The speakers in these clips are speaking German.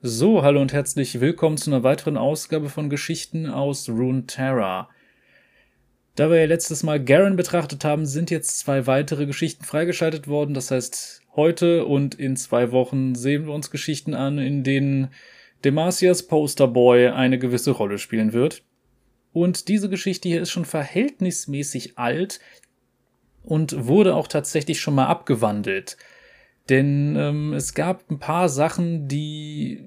So, hallo und herzlich willkommen zu einer weiteren Ausgabe von Geschichten aus Runeterra. Da wir ja letztes Mal Garen betrachtet haben, sind jetzt zwei weitere Geschichten freigeschaltet worden. Das heißt, heute und in zwei Wochen sehen wir uns Geschichten an, in denen Demasias Posterboy eine gewisse Rolle spielen wird. Und diese Geschichte hier ist schon verhältnismäßig alt und wurde auch tatsächlich schon mal abgewandelt. Denn ähm, es gab ein paar Sachen, die.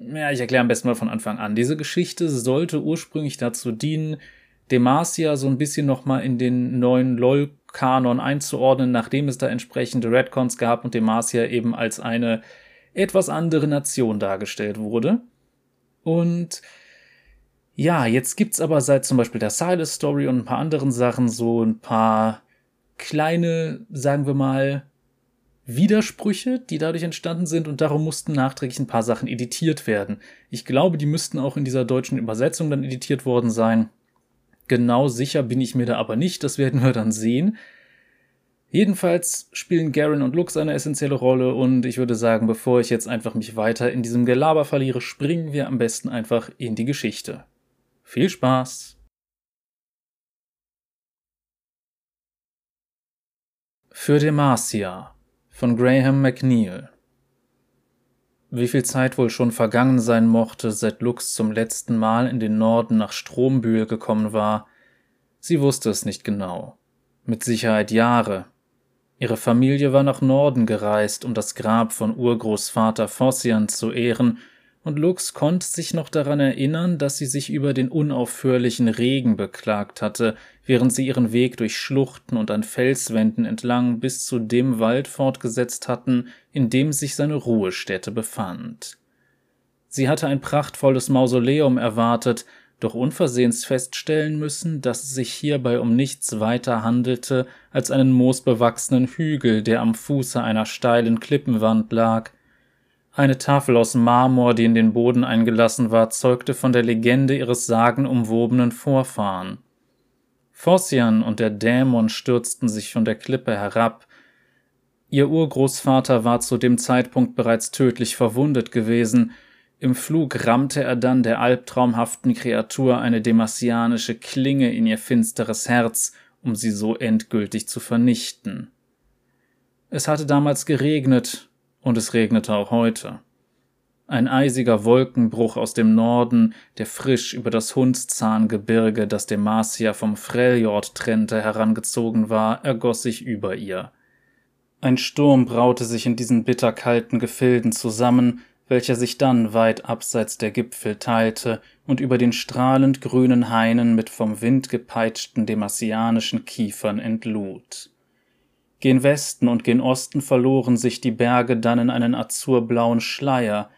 Ja, ich erkläre am besten mal von Anfang an. Diese Geschichte sollte ursprünglich dazu dienen, Demacia so ein bisschen nochmal in den neuen LOL-Kanon einzuordnen, nachdem es da entsprechende Redcons gab und Demacia eben als eine etwas andere Nation dargestellt wurde. Und ja, jetzt gibt's aber seit zum Beispiel der Silas Story und ein paar anderen Sachen so ein paar kleine, sagen wir mal, Widersprüche, die dadurch entstanden sind und darum mussten nachträglich ein paar Sachen editiert werden. Ich glaube, die müssten auch in dieser deutschen Übersetzung dann editiert worden sein. Genau sicher bin ich mir da aber nicht, das werden wir dann sehen. Jedenfalls spielen Garen und Lux eine essentielle Rolle und ich würde sagen, bevor ich jetzt einfach mich weiter in diesem Gelaber verliere, springen wir am besten einfach in die Geschichte. Viel Spaß! Für Demacia von Graham McNeil Wie viel Zeit wohl schon vergangen sein mochte, seit Lux zum letzten Mal in den Norden nach Strombühl gekommen war, sie wusste es nicht genau. Mit Sicherheit Jahre. Ihre Familie war nach Norden gereist, um das Grab von Urgroßvater Fossian zu ehren und Lux konnte sich noch daran erinnern, dass sie sich über den unaufhörlichen Regen beklagt hatte, während sie ihren Weg durch Schluchten und an Felswänden entlang bis zu dem Wald fortgesetzt hatten, in dem sich seine Ruhestätte befand. Sie hatte ein prachtvolles Mausoleum erwartet, doch unversehens feststellen müssen, dass es sich hierbei um nichts weiter handelte als einen moosbewachsenen Hügel, der am Fuße einer steilen Klippenwand lag, eine Tafel aus Marmor, die in den Boden eingelassen war, zeugte von der Legende ihres sagenumwobenen Vorfahren. Fossian und der Dämon stürzten sich von der Klippe herab. Ihr Urgroßvater war zu dem Zeitpunkt bereits tödlich verwundet gewesen. Im Flug rammte er dann der albtraumhaften Kreatur eine demasianische Klinge in ihr finsteres Herz, um sie so endgültig zu vernichten. Es hatte damals geregnet, und es regnete auch heute. Ein eisiger Wolkenbruch aus dem Norden, der frisch über das Hundszahngebirge, das Demacia vom Freljord trennte, herangezogen war, ergoss sich über ihr. Ein Sturm braute sich in diesen bitterkalten Gefilden zusammen, welcher sich dann weit abseits der Gipfel teilte und über den strahlend grünen Hainen mit vom Wind gepeitschten demasianischen Kiefern entlud. Gen Westen und gen Osten verloren sich die Berge dann in einen azurblauen Schleier.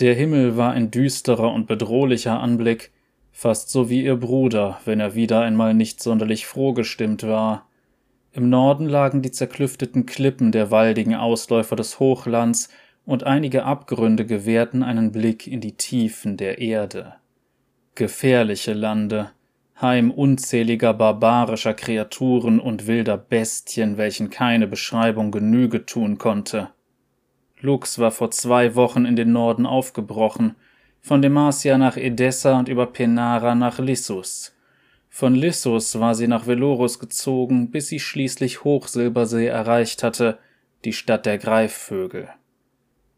Der Himmel war ein düsterer und bedrohlicher Anblick, fast so wie ihr Bruder, wenn er wieder einmal nicht sonderlich froh gestimmt war. Im Norden lagen die zerklüfteten Klippen der waldigen Ausläufer des Hochlands, und einige Abgründe gewährten einen Blick in die Tiefen der Erde. Gefährliche Lande, Heim unzähliger barbarischer Kreaturen und wilder Bestien, welchen keine Beschreibung Genüge tun konnte. Lux war vor zwei Wochen in den Norden aufgebrochen, von Demacia nach Edessa und über Penara nach Lissus. Von Lissus war sie nach Velorus gezogen, bis sie schließlich Hochsilbersee erreicht hatte, die Stadt der Greifvögel.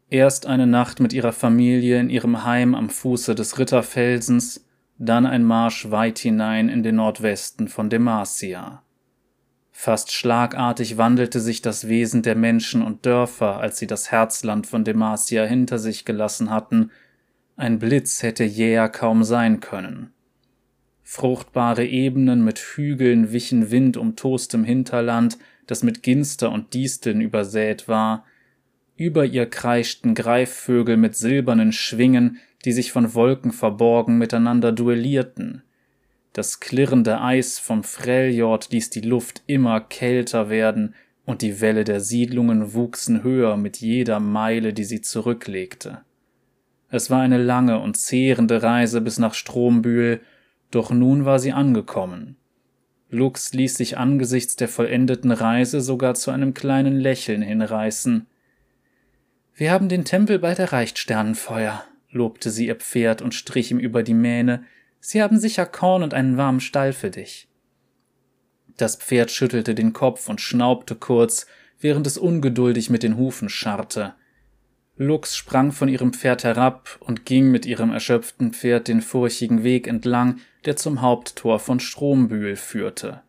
Erst eine Nacht mit ihrer Familie in ihrem Heim am Fuße des Ritterfelsens, dann ein Marsch weit hinein in den Nordwesten von Demacia. Fast schlagartig wandelte sich das Wesen der Menschen und Dörfer, als sie das Herzland von Demacia hinter sich gelassen hatten. Ein Blitz hätte jäher kaum sein können. Fruchtbare Ebenen mit Hügeln wichen Wind um tostem Hinterland, das mit Ginster und Disteln übersät war. Über ihr kreischten Greifvögel mit silbernen Schwingen, die sich von Wolken verborgen miteinander duellierten. Das klirrende Eis vom Freljord ließ die Luft immer kälter werden, und die Welle der Siedlungen wuchsen höher mit jeder Meile, die sie zurücklegte. Es war eine lange und zehrende Reise bis nach Strombühl, doch nun war sie angekommen. Lux ließ sich angesichts der vollendeten Reise sogar zu einem kleinen Lächeln hinreißen. Wir haben den Tempel bald erreicht, Sternenfeuer, lobte sie ihr Pferd und strich ihm über die Mähne. Sie haben sicher Korn und einen warmen Stall für dich. Das Pferd schüttelte den Kopf und schnaubte kurz, während es ungeduldig mit den Hufen scharrte. Lux sprang von ihrem Pferd herab und ging mit ihrem erschöpften Pferd den furchigen Weg entlang, der zum Haupttor von Strombühl führte.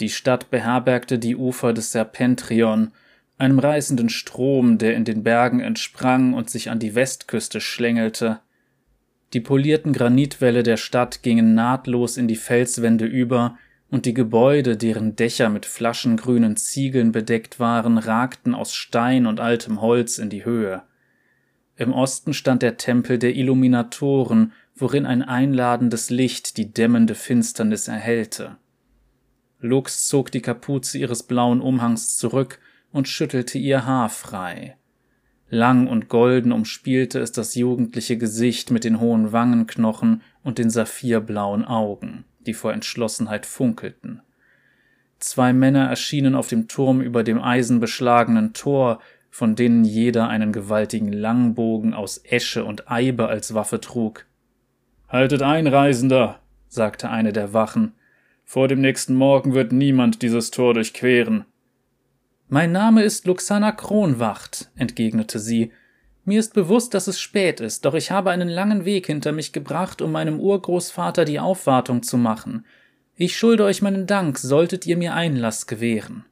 Die Stadt beherbergte die Ufer des Serpentrion, einem reißenden Strom, der in den Bergen entsprang und sich an die Westküste schlängelte. Die polierten Granitwälle der Stadt gingen nahtlos in die Felswände über, und die Gebäude, deren Dächer mit flaschengrünen Ziegeln bedeckt waren, ragten aus Stein und altem Holz in die Höhe. Im Osten stand der Tempel der Illuminatoren, worin ein einladendes Licht die dämmende Finsternis erhellte. Lux zog die Kapuze ihres blauen Umhangs zurück und schüttelte ihr Haar frei. Lang und golden umspielte es das jugendliche Gesicht mit den hohen Wangenknochen und den saphirblauen Augen die vor Entschlossenheit funkelten. Zwei Männer erschienen auf dem Turm über dem eisenbeschlagenen Tor, von denen jeder einen gewaltigen Langbogen aus Esche und Eibe als Waffe trug. Haltet ein, Reisender, sagte eine der Wachen. Vor dem nächsten Morgen wird niemand dieses Tor durchqueren. Mein Name ist Luxana Kronwacht, entgegnete sie mir ist bewusst, dass es spät ist, doch ich habe einen langen Weg hinter mich gebracht, um meinem Urgroßvater die Aufwartung zu machen. Ich schulde euch meinen Dank, solltet ihr mir Einlass gewähren.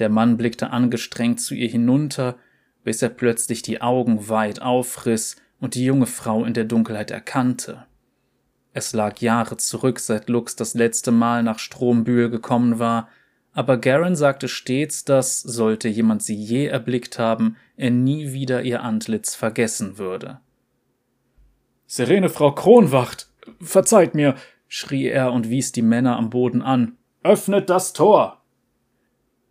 Der Mann blickte angestrengt zu ihr hinunter, bis er plötzlich die Augen weit aufriss und die junge Frau in der Dunkelheit erkannte. Es lag Jahre zurück, seit Lux das letzte Mal nach Strombühl gekommen war, aber Garen sagte stets, dass, sollte jemand sie je erblickt haben, er nie wieder ihr Antlitz vergessen würde. Serene Frau Kronwacht, verzeiht mir, schrie er und wies die Männer am Boden an. Öffnet das Tor!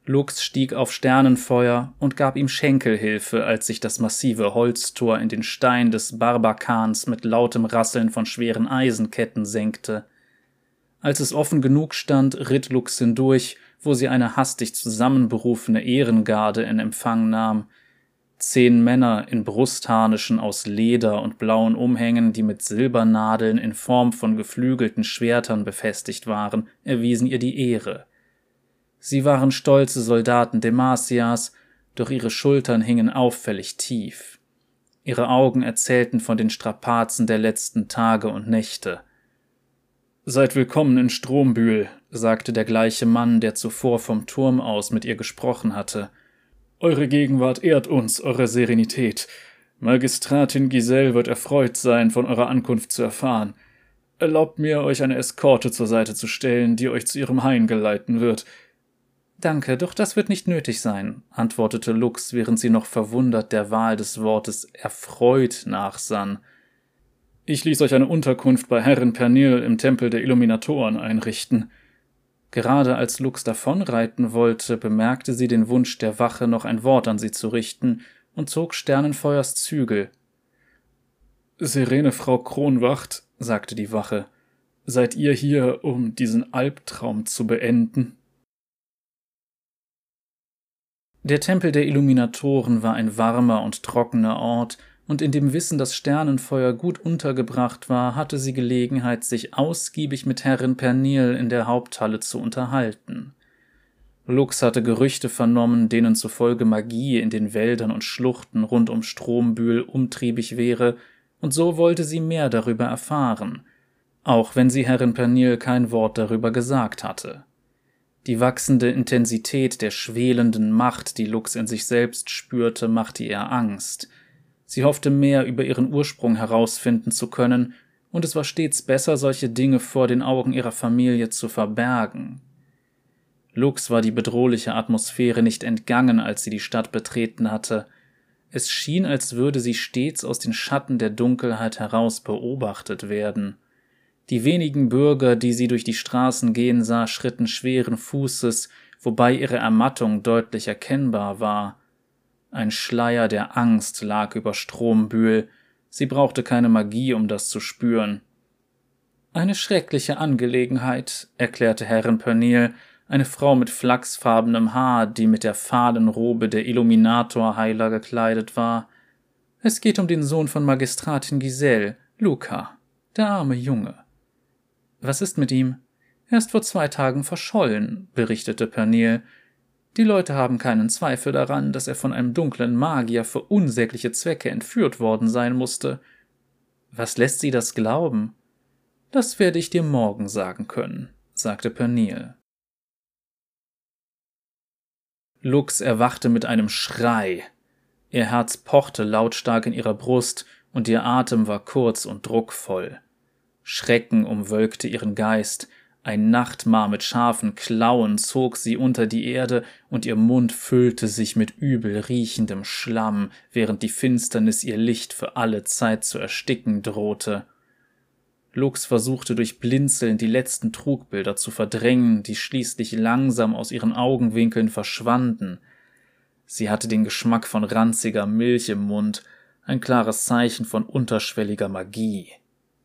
Lux stieg auf Sternenfeuer und gab ihm Schenkelhilfe, als sich das massive Holztor in den Stein des Barbakans mit lautem Rasseln von schweren Eisenketten senkte. Als es offen genug stand, ritt Lux hindurch wo sie eine hastig zusammenberufene Ehrengarde in Empfang nahm. Zehn Männer in Brustharnischen aus Leder und blauen Umhängen, die mit Silbernadeln in Form von geflügelten Schwertern befestigt waren, erwiesen ihr die Ehre. Sie waren stolze Soldaten Demasias, doch ihre Schultern hingen auffällig tief. Ihre Augen erzählten von den Strapazen der letzten Tage und Nächte. Seid willkommen in Strombühl, sagte der gleiche Mann, der zuvor vom Turm aus mit ihr gesprochen hatte. Eure Gegenwart ehrt uns, eure Serenität. Magistratin Giselle wird erfreut sein, von eurer Ankunft zu erfahren. Erlaubt mir, euch eine Eskorte zur Seite zu stellen, die euch zu ihrem Hain geleiten wird. Danke, doch das wird nicht nötig sein, antwortete Lux, während sie noch verwundert der Wahl des Wortes erfreut nachsann. Ich ließ euch eine Unterkunft bei Herrin Pernil im Tempel der Illuminatoren einrichten. Gerade als Lux davonreiten wollte, bemerkte sie den Wunsch der Wache, noch ein Wort an sie zu richten, und zog Sternenfeuers Zügel. Serene Frau Kronwacht, sagte die Wache, seid ihr hier, um diesen Albtraum zu beenden? Der Tempel der Illuminatoren war ein warmer und trockener Ort, und in dem Wissen, dass Sternenfeuer gut untergebracht war, hatte sie Gelegenheit, sich ausgiebig mit Herrin Pernil in der Haupthalle zu unterhalten. Lux hatte Gerüchte vernommen, denen zufolge Magie in den Wäldern und Schluchten rund um Strombühl umtriebig wäre, und so wollte sie mehr darüber erfahren, auch wenn sie Herrin Pernil kein Wort darüber gesagt hatte. Die wachsende Intensität der schwelenden Macht, die Lux in sich selbst spürte, machte ihr Angst – Sie hoffte mehr über ihren Ursprung herausfinden zu können, und es war stets besser, solche Dinge vor den Augen ihrer Familie zu verbergen. Lux war die bedrohliche Atmosphäre nicht entgangen, als sie die Stadt betreten hatte. Es schien, als würde sie stets aus den Schatten der Dunkelheit heraus beobachtet werden. Die wenigen Bürger, die sie durch die Straßen gehen sah, schritten schweren Fußes, wobei ihre Ermattung deutlich erkennbar war. Ein Schleier der Angst lag über Strombühl, sie brauchte keine Magie, um das zu spüren. Eine schreckliche Angelegenheit, erklärte Herrin Pernil, eine Frau mit flachsfarbenem Haar, die mit der fahlen Robe der Illuminator-Heiler gekleidet war. Es geht um den Sohn von Magistratin Giselle, Luca, der arme Junge. Was ist mit ihm? Er ist vor zwei Tagen verschollen, berichtete Pernil. Die Leute haben keinen Zweifel daran, dass er von einem dunklen Magier für unsägliche Zwecke entführt worden sein musste. Was lässt Sie das glauben? Das werde ich dir morgen sagen können, sagte Pernil. Lux erwachte mit einem Schrei. Ihr Herz pochte lautstark in ihrer Brust und ihr Atem war kurz und druckvoll. Schrecken umwölkte ihren Geist, ein Nachtmar mit scharfen Klauen zog sie unter die Erde, und ihr Mund füllte sich mit übel riechendem Schlamm, während die Finsternis ihr Licht für alle Zeit zu ersticken drohte. Lux versuchte durch Blinzeln die letzten Trugbilder zu verdrängen, die schließlich langsam aus ihren Augenwinkeln verschwanden. Sie hatte den Geschmack von ranziger Milch im Mund, ein klares Zeichen von unterschwelliger Magie.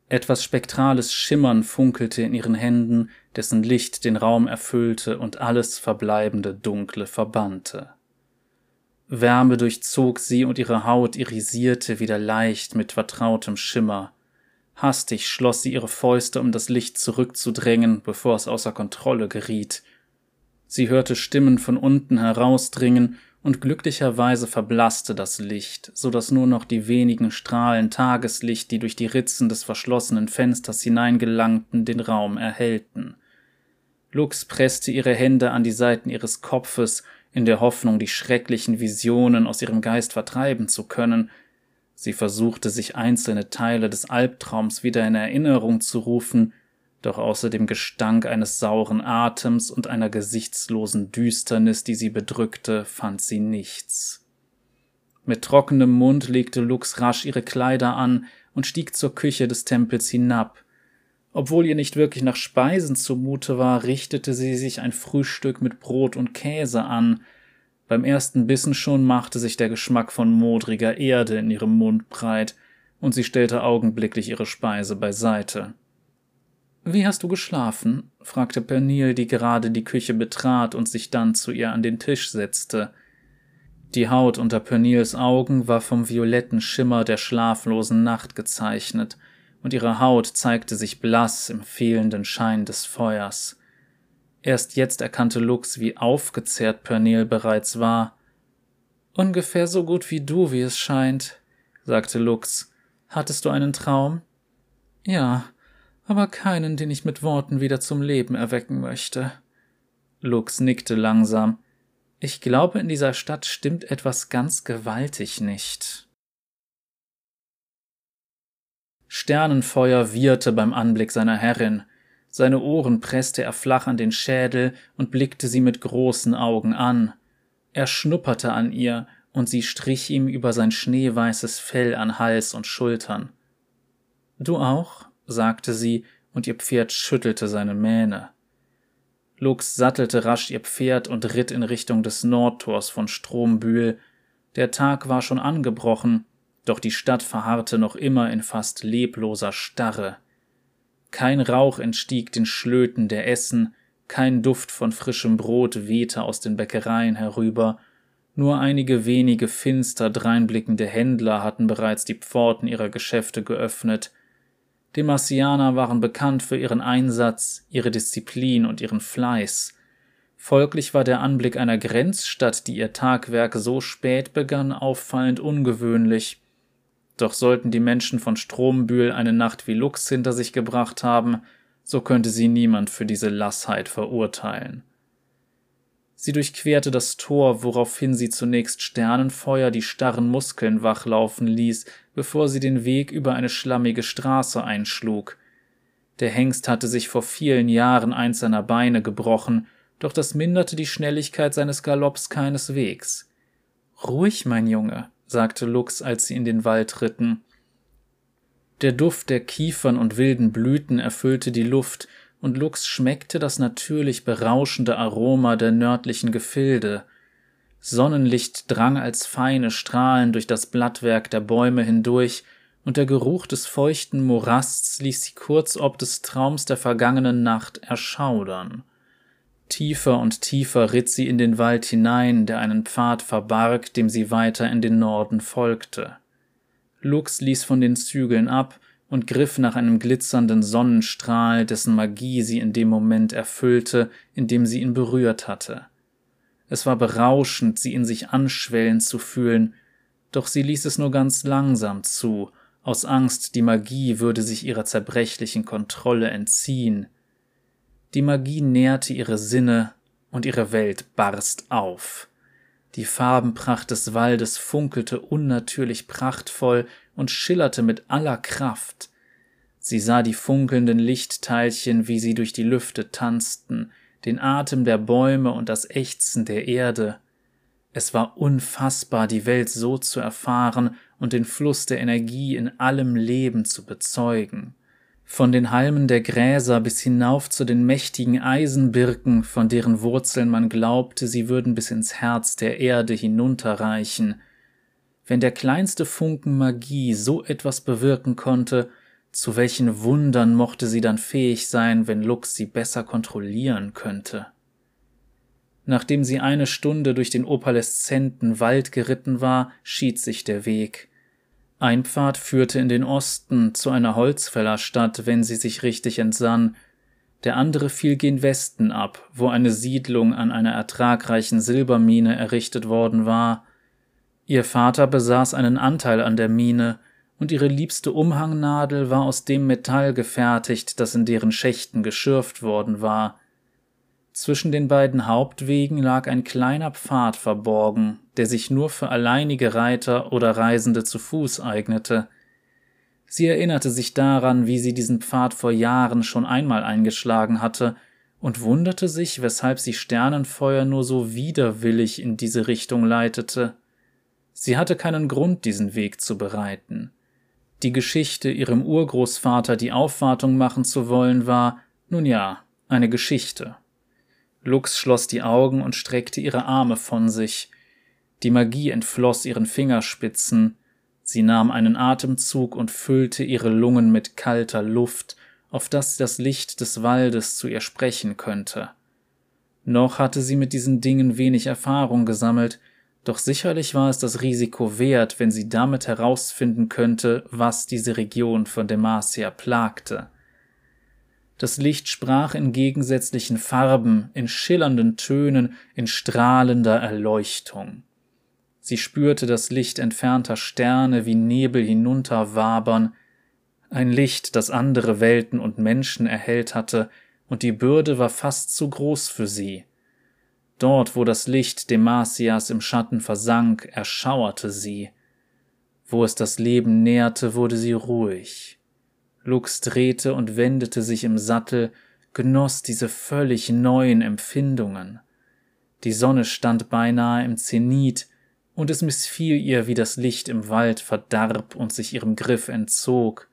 Etwas spektrales Schimmern funkelte in ihren Händen, dessen Licht den Raum erfüllte und alles verbleibende Dunkle verbannte. Wärme durchzog sie und ihre Haut irisierte wieder leicht mit vertrautem Schimmer. Hastig schloss sie ihre Fäuste, um das Licht zurückzudrängen, bevor es außer Kontrolle geriet. Sie hörte Stimmen von unten herausdringen, und glücklicherweise verblasste das Licht, so dass nur noch die wenigen Strahlen Tageslicht, die durch die Ritzen des verschlossenen Fensters hineingelangten, den Raum erhellten. Lux presste ihre Hände an die Seiten ihres Kopfes, in der Hoffnung, die schrecklichen Visionen aus ihrem Geist vertreiben zu können, Sie versuchte sich einzelne Teile des Albtraums wieder in Erinnerung zu rufen, doch außer dem Gestank eines sauren Atems und einer gesichtslosen Düsternis, die sie bedrückte, fand sie nichts. Mit trockenem Mund legte Lux rasch ihre Kleider an und stieg zur Küche des Tempels hinab. Obwohl ihr nicht wirklich nach Speisen zumute war, richtete sie sich ein Frühstück mit Brot und Käse an, beim ersten Bissen schon machte sich der Geschmack von modriger Erde in ihrem Mund breit, und sie stellte augenblicklich ihre Speise beiseite. Wie hast du geschlafen? fragte Pernil, die gerade die Küche betrat und sich dann zu ihr an den Tisch setzte. Die Haut unter Pernils Augen war vom violetten Schimmer der schlaflosen Nacht gezeichnet, und ihre Haut zeigte sich blass im fehlenden Schein des Feuers. Erst jetzt erkannte Lux, wie aufgezehrt Pernil bereits war. Ungefähr so gut wie du, wie es scheint, sagte Lux. Hattest du einen Traum? Ja, aber keinen, den ich mit Worten wieder zum Leben erwecken möchte. Lux nickte langsam. Ich glaube, in dieser Stadt stimmt etwas ganz gewaltig nicht. Sternenfeuer wieherte beim Anblick seiner Herrin. Seine Ohren presste er flach an den Schädel und blickte sie mit großen Augen an. Er schnupperte an ihr, und sie strich ihm über sein schneeweißes Fell an Hals und Schultern. Du auch? Sagte sie, und ihr Pferd schüttelte seine Mähne. Lux sattelte rasch ihr Pferd und ritt in Richtung des Nordtors von Strombühl. Der Tag war schon angebrochen, doch die Stadt verharrte noch immer in fast lebloser Starre. Kein Rauch entstieg den Schlöten der Essen, kein Duft von frischem Brot wehte aus den Bäckereien herüber, nur einige wenige finster dreinblickende Händler hatten bereits die Pforten ihrer Geschäfte geöffnet. Die Marcianer waren bekannt für ihren Einsatz, ihre Disziplin und ihren Fleiß. Folglich war der Anblick einer Grenzstadt, die ihr Tagwerk so spät begann, auffallend ungewöhnlich. Doch sollten die Menschen von Strombühl eine Nacht wie Lux hinter sich gebracht haben, so könnte sie niemand für diese Lassheit verurteilen. Sie durchquerte das Tor, woraufhin sie zunächst Sternenfeuer die starren Muskeln wachlaufen ließ, bevor sie den Weg über eine schlammige Straße einschlug. Der Hengst hatte sich vor vielen Jahren eins seiner Beine gebrochen, doch das minderte die Schnelligkeit seines Galopps keineswegs. Ruhig, mein Junge, sagte Lux, als sie in den Wald ritten. Der Duft der Kiefern und wilden Blüten erfüllte die Luft, und Lux schmeckte das natürlich berauschende Aroma der nördlichen Gefilde. Sonnenlicht drang als feine Strahlen durch das Blattwerk der Bäume hindurch, und der Geruch des feuchten Morasts ließ sie kurz ob des Traums der vergangenen Nacht erschaudern. Tiefer und tiefer ritt sie in den Wald hinein, der einen Pfad verbarg, dem sie weiter in den Norden folgte. Lux ließ von den Zügeln ab und griff nach einem glitzernden Sonnenstrahl, dessen Magie sie in dem Moment erfüllte, in dem sie ihn berührt hatte. Es war berauschend, sie in sich anschwellen zu fühlen, doch sie ließ es nur ganz langsam zu, aus Angst, die Magie würde sich ihrer zerbrechlichen Kontrolle entziehen. Die Magie nährte ihre Sinne und ihre Welt barst auf. Die Farbenpracht des Waldes funkelte unnatürlich prachtvoll und schillerte mit aller Kraft. Sie sah die funkelnden Lichtteilchen, wie sie durch die Lüfte tanzten, den Atem der Bäume und das Ächzen der Erde. Es war unfassbar, die Welt so zu erfahren und den Fluss der Energie in allem Leben zu bezeugen. Von den Halmen der Gräser bis hinauf zu den mächtigen Eisenbirken, von deren Wurzeln man glaubte, sie würden bis ins Herz der Erde hinunterreichen. Wenn der kleinste Funken Magie so etwas bewirken konnte, zu welchen Wundern mochte sie dann fähig sein, wenn Lux sie besser kontrollieren könnte? Nachdem sie eine Stunde durch den opaleszenten Wald geritten war, schied sich der Weg. Ein Pfad führte in den Osten zu einer Holzfällerstadt, wenn sie sich richtig entsann, der andere fiel gen Westen ab, wo eine Siedlung an einer ertragreichen Silbermine errichtet worden war. Ihr Vater besaß einen Anteil an der Mine, und ihre liebste Umhangnadel war aus dem Metall gefertigt, das in deren Schächten geschürft worden war. Zwischen den beiden Hauptwegen lag ein kleiner Pfad verborgen, der sich nur für alleinige Reiter oder Reisende zu Fuß eignete. Sie erinnerte sich daran, wie sie diesen Pfad vor Jahren schon einmal eingeschlagen hatte, und wunderte sich, weshalb sie Sternenfeuer nur so widerwillig in diese Richtung leitete. Sie hatte keinen Grund, diesen Weg zu bereiten. Die Geschichte, ihrem Urgroßvater die Aufwartung machen zu wollen, war, nun ja, eine Geschichte. Lux schloss die Augen und streckte ihre Arme von sich. Die Magie entfloss ihren Fingerspitzen. Sie nahm einen Atemzug und füllte ihre Lungen mit kalter Luft, auf dass das Licht des Waldes zu ihr sprechen könnte. Noch hatte sie mit diesen Dingen wenig Erfahrung gesammelt, doch sicherlich war es das Risiko wert, wenn sie damit herausfinden könnte, was diese Region von Demacia plagte. Das Licht sprach in gegensätzlichen Farben, in schillernden Tönen, in strahlender Erleuchtung. Sie spürte das Licht entfernter Sterne wie Nebel hinunterwabern, ein Licht, das andere Welten und Menschen erhellt hatte, und die Bürde war fast zu groß für sie. Dort, wo das Licht Demasias im Schatten versank, erschauerte sie. Wo es das Leben nährte, wurde sie ruhig. Lux drehte und wendete sich im Sattel, genoss diese völlig neuen Empfindungen. Die Sonne stand beinahe im Zenit, und es missfiel ihr, wie das Licht im Wald verdarb und sich ihrem Griff entzog.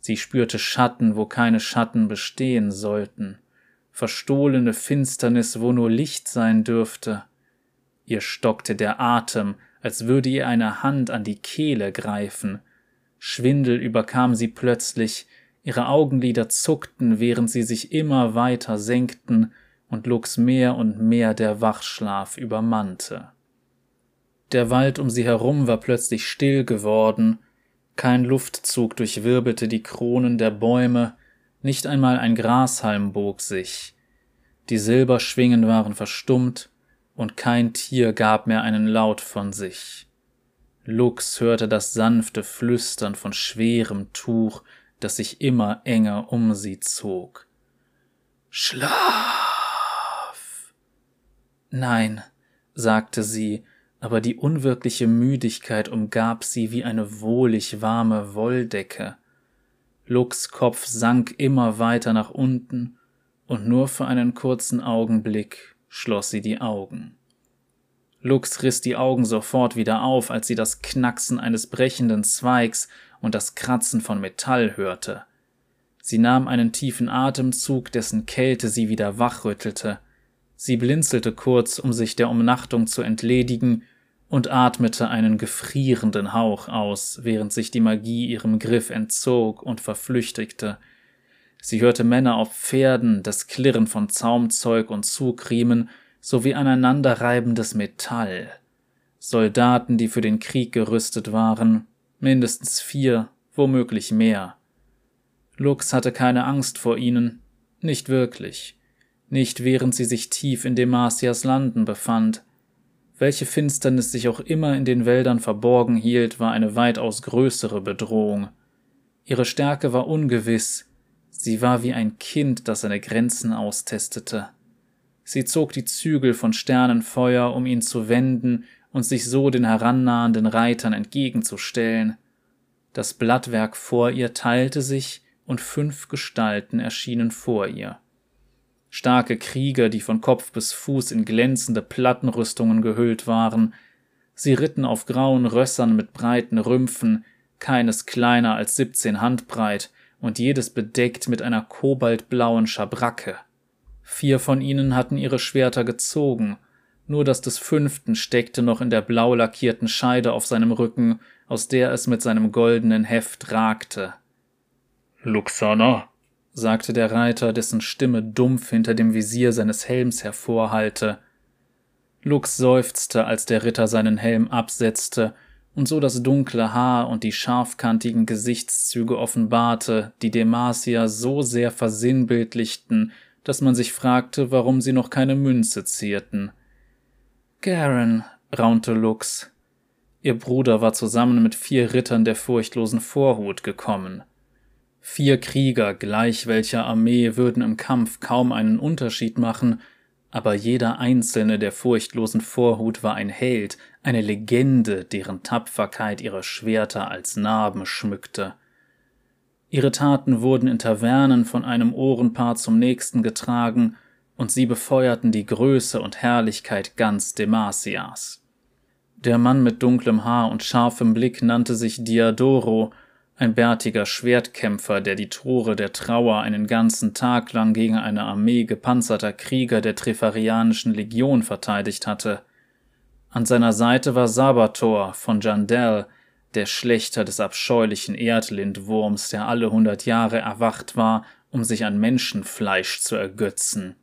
Sie spürte Schatten, wo keine Schatten bestehen sollten verstohlene Finsternis, wo nur Licht sein dürfte. Ihr stockte der Atem, als würde ihr eine Hand an die Kehle greifen. Schwindel überkam sie plötzlich, ihre Augenlider zuckten, während sie sich immer weiter senkten und Lux mehr und mehr der Wachschlaf übermannte. Der Wald um sie herum war plötzlich still geworden, kein Luftzug durchwirbelte die Kronen der Bäume, nicht einmal ein Grashalm bog sich. Die Silberschwingen waren verstummt, und kein Tier gab mehr einen Laut von sich. Lux hörte das sanfte Flüstern von schwerem Tuch, das sich immer enger um sie zog. Schlaf. Nein, sagte sie, aber die unwirkliche Müdigkeit umgab sie wie eine wohlig warme Wolldecke. Lux Kopf sank immer weiter nach unten, und nur für einen kurzen Augenblick schloss sie die Augen. Lux riss die Augen sofort wieder auf, als sie das Knacksen eines brechenden Zweigs und das Kratzen von Metall hörte. Sie nahm einen tiefen Atemzug, dessen Kälte sie wieder wachrüttelte. Sie blinzelte kurz, um sich der Umnachtung zu entledigen, und atmete einen gefrierenden Hauch aus, während sich die Magie ihrem Griff entzog und verflüchtigte. Sie hörte Männer auf Pferden, das Klirren von Zaumzeug und Zugriemen sowie aneinanderreibendes Metall. Soldaten, die für den Krieg gerüstet waren, mindestens vier, womöglich mehr. Lux hatte keine Angst vor ihnen, nicht wirklich, nicht während sie sich tief in Demasias Landen befand. Welche Finsternis sich auch immer in den Wäldern verborgen hielt, war eine weitaus größere Bedrohung. Ihre Stärke war ungewiss, sie war wie ein Kind, das seine Grenzen austestete. Sie zog die Zügel von Sternenfeuer, um ihn zu wenden und sich so den herannahenden Reitern entgegenzustellen. Das Blattwerk vor ihr teilte sich, und fünf Gestalten erschienen vor ihr. Starke Krieger, die von Kopf bis Fuß in glänzende Plattenrüstungen gehüllt waren. Sie ritten auf grauen Rössern mit breiten Rümpfen, keines kleiner als siebzehn Handbreit und jedes bedeckt mit einer kobaltblauen Schabracke. Vier von ihnen hatten ihre Schwerter gezogen, nur das des fünften steckte noch in der blau lackierten Scheide auf seinem Rücken, aus der es mit seinem goldenen Heft ragte. Luxana, sagte der Reiter, dessen Stimme dumpf hinter dem Visier seines Helms hervorhallte. Lux seufzte, als der Ritter seinen Helm absetzte und so das dunkle Haar und die scharfkantigen Gesichtszüge offenbarte, die Demacia so sehr versinnbildlichten, dass man sich fragte, warum sie noch keine Münze zierten. Garen, raunte Lux. Ihr Bruder war zusammen mit vier Rittern der furchtlosen Vorhut gekommen. Vier Krieger gleich welcher Armee würden im Kampf kaum einen Unterschied machen, aber jeder einzelne der furchtlosen Vorhut war ein Held, eine Legende, deren Tapferkeit ihre Schwerter als Narben schmückte. Ihre Taten wurden in Tavernen von einem Ohrenpaar zum nächsten getragen, und sie befeuerten die Größe und Herrlichkeit ganz Demasias. Der Mann mit dunklem Haar und scharfem Blick nannte sich Diadoro ein bärtiger Schwertkämpfer, der die Tore der Trauer einen ganzen Tag lang gegen eine Armee gepanzerter Krieger der Trifarianischen Legion verteidigt hatte. An seiner Seite war Sabator von Jandel, der Schlechter des abscheulichen Erdlindwurms, der alle hundert Jahre erwacht war, um sich an Menschenfleisch zu ergötzen.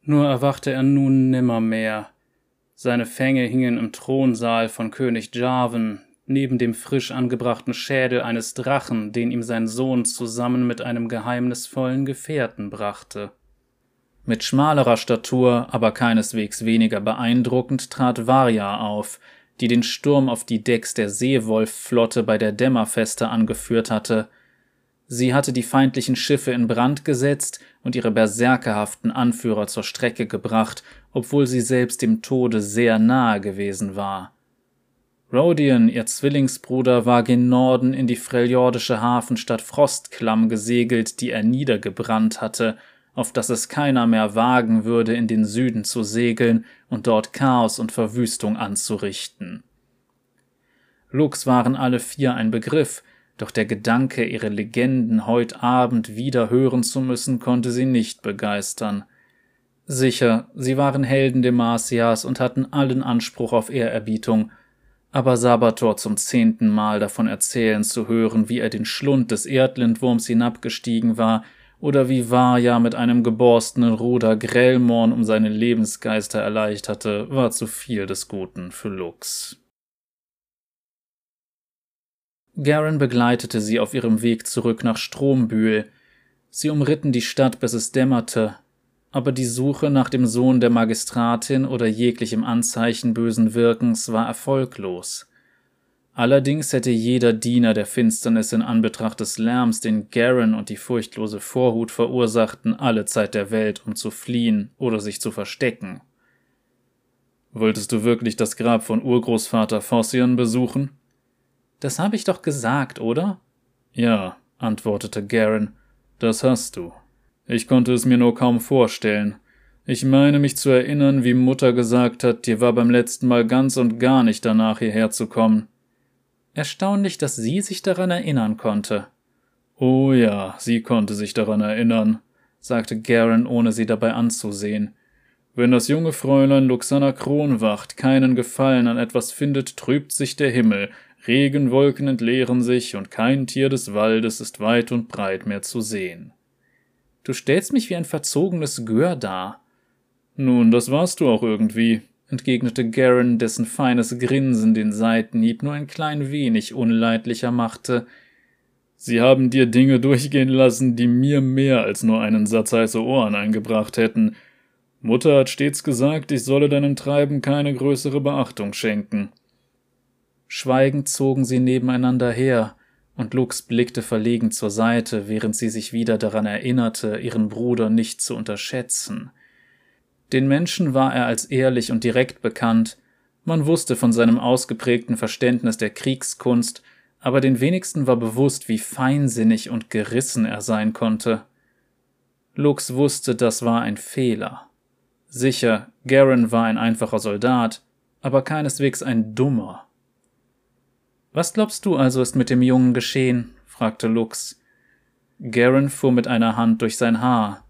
Nur erwachte er nun nimmermehr. Seine Fänge hingen im Thronsaal von König Jarvan, neben dem frisch angebrachten Schädel eines Drachen, den ihm sein Sohn zusammen mit einem geheimnisvollen Gefährten brachte. Mit schmalerer Statur, aber keineswegs weniger beeindruckend, trat Varja auf, die den Sturm auf die Decks der Seewolf-Flotte bei der Dämmerfeste angeführt hatte. Sie hatte die feindlichen Schiffe in Brand gesetzt und ihre berserkerhaften Anführer zur Strecke gebracht, obwohl sie selbst dem Tode sehr nahe gewesen war. Rodion, ihr Zwillingsbruder, war gen Norden in die freljordische Hafenstadt Frostklamm gesegelt, die er niedergebrannt hatte, auf dass es keiner mehr wagen würde, in den Süden zu segeln und dort Chaos und Verwüstung anzurichten. Lux waren alle vier ein Begriff, doch der Gedanke, ihre Legenden heut Abend wieder hören zu müssen, konnte sie nicht begeistern. Sicher, sie waren Helden Demasias und hatten allen Anspruch auf Ehrerbietung, aber Sabator zum zehnten Mal davon erzählen zu hören, wie er den Schlund des Erdlindwurms hinabgestiegen war, oder wie Varja mit einem geborstenen Ruder Grellmorn um seine Lebensgeister erleichterte, war zu viel des Guten für Lux. Garen begleitete sie auf ihrem Weg zurück nach Strombühl. Sie umritten die Stadt, bis es dämmerte, aber die Suche nach dem Sohn der Magistratin oder jeglichem Anzeichen bösen Wirkens war erfolglos. Allerdings hätte jeder Diener der Finsternis in Anbetracht des Lärms, den Garen und die furchtlose Vorhut verursachten, alle Zeit der Welt, um zu fliehen oder sich zu verstecken. Wolltest du wirklich das Grab von Urgroßvater Fossian besuchen? Das habe ich doch gesagt, oder? Ja, antwortete Garen, das hast du. Ich konnte es mir nur kaum vorstellen. Ich meine mich zu erinnern, wie Mutter gesagt hat, dir war beim letzten Mal ganz und gar nicht danach hierher zu kommen. Erstaunlich, dass sie sich daran erinnern konnte. Oh ja, sie konnte sich daran erinnern, sagte Garen, ohne sie dabei anzusehen. Wenn das junge Fräulein Luxana Kronwacht keinen Gefallen an etwas findet, trübt sich der Himmel, Regenwolken entleeren sich und kein Tier des Waldes ist weit und breit mehr zu sehen. Du stellst mich wie ein verzogenes Gör dar. Nun, das warst du auch irgendwie, entgegnete Garen, dessen feines Grinsen den Seitenhieb nur ein klein wenig unleidlicher machte. Sie haben dir Dinge durchgehen lassen, die mir mehr als nur einen Satz heiße Ohren eingebracht hätten. Mutter hat stets gesagt, ich solle deinem Treiben keine größere Beachtung schenken. Schweigend zogen sie nebeneinander her, und Lux blickte verlegen zur Seite, während sie sich wieder daran erinnerte, ihren Bruder nicht zu unterschätzen. Den Menschen war er als ehrlich und direkt bekannt, man wusste von seinem ausgeprägten Verständnis der Kriegskunst, aber den wenigsten war bewusst, wie feinsinnig und gerissen er sein konnte. Lux wusste, das war ein Fehler. Sicher, Garen war ein einfacher Soldat, aber keineswegs ein dummer. Was glaubst du also ist mit dem Jungen geschehen? fragte Lux. Garen fuhr mit einer Hand durch sein Haar.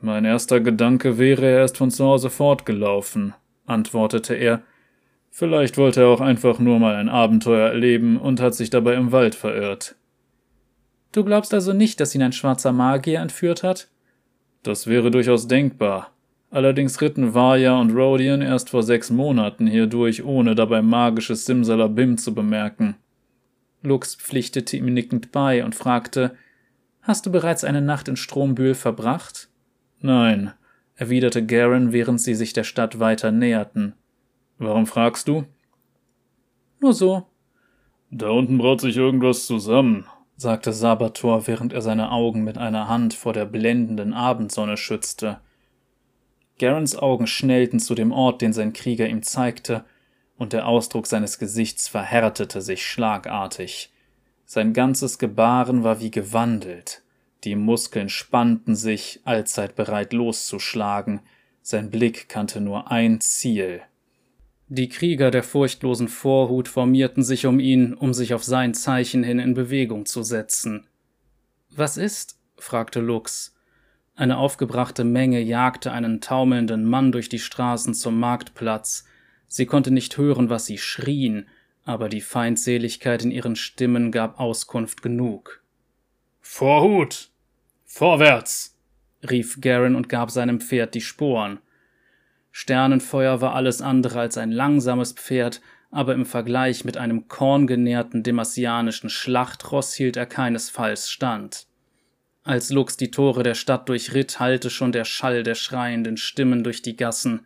Mein erster Gedanke wäre, er ist von zu Hause fortgelaufen, antwortete er. Vielleicht wollte er auch einfach nur mal ein Abenteuer erleben und hat sich dabei im Wald verirrt. Du glaubst also nicht, dass ihn ein schwarzer Magier entführt hat? Das wäre durchaus denkbar. Allerdings ritten Varya und Rodian erst vor sechs Monaten hier durch, ohne dabei magisches Simsalabim zu bemerken. Lux pflichtete ihm nickend bei und fragte, Hast du bereits eine Nacht in Strombühl verbracht? Nein, erwiderte Garen, während sie sich der Stadt weiter näherten. Warum fragst du? Nur so. Da unten braut sich irgendwas zusammen, sagte Sabator, während er seine Augen mit einer Hand vor der blendenden Abendsonne schützte. Garens Augen schnellten zu dem Ort, den sein Krieger ihm zeigte, und der Ausdruck seines Gesichts verhärtete sich schlagartig. Sein ganzes Gebaren war wie gewandelt. Die Muskeln spannten sich, allzeit bereit loszuschlagen, sein Blick kannte nur ein Ziel. Die Krieger der furchtlosen Vorhut formierten sich um ihn, um sich auf sein Zeichen hin in Bewegung zu setzen. Was ist? fragte Lux. Eine aufgebrachte Menge jagte einen taumelnden Mann durch die Straßen zum Marktplatz. Sie konnte nicht hören, was sie schrien, aber die Feindseligkeit in ihren Stimmen gab Auskunft genug. Vorhut! Vorwärts! rief Garen und gab seinem Pferd die Sporen. Sternenfeuer war alles andere als ein langsames Pferd, aber im Vergleich mit einem korngenährten demasianischen Schlachtross hielt er keinesfalls stand. Als Lux die Tore der Stadt durchritt, hallte schon der Schall der schreienden Stimmen durch die Gassen.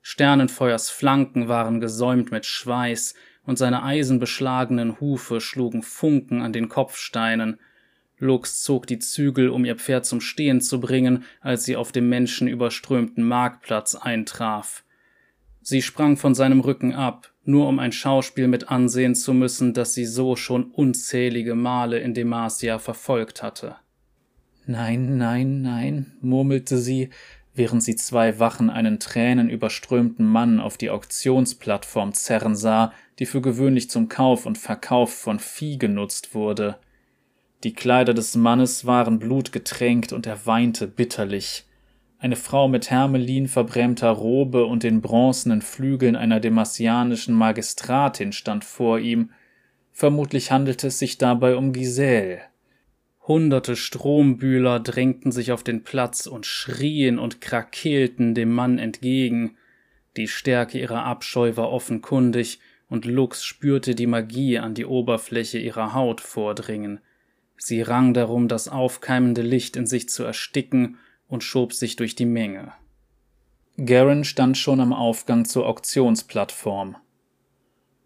Sternenfeuers Flanken waren gesäumt mit Schweiß, und seine eisenbeschlagenen Hufe schlugen Funken an den Kopfsteinen, Lux zog die Zügel, um ihr Pferd zum Stehen zu bringen, als sie auf dem menschenüberströmten Marktplatz eintraf. Sie sprang von seinem Rücken ab, nur um ein Schauspiel mit ansehen zu müssen, das sie so schon unzählige Male in Demacia verfolgt hatte. Nein, nein, nein, murmelte sie, während sie zwei Wachen einen tränenüberströmten Mann auf die Auktionsplattform zerren sah, die für gewöhnlich zum Kauf und Verkauf von Vieh genutzt wurde. Die Kleider des Mannes waren blutgetränkt und er weinte bitterlich. Eine Frau mit Hermelin verbrämter Robe und den bronzenen Flügeln einer demasianischen Magistratin stand vor ihm. Vermutlich handelte es sich dabei um Giselle. Hunderte Strombühler drängten sich auf den Platz und schrien und krakeelten dem Mann entgegen. Die Stärke ihrer Abscheu war offenkundig, und Lux spürte die Magie an die Oberfläche ihrer Haut vordringen. Sie rang darum, das aufkeimende Licht in sich zu ersticken und schob sich durch die Menge. Garen stand schon am Aufgang zur Auktionsplattform.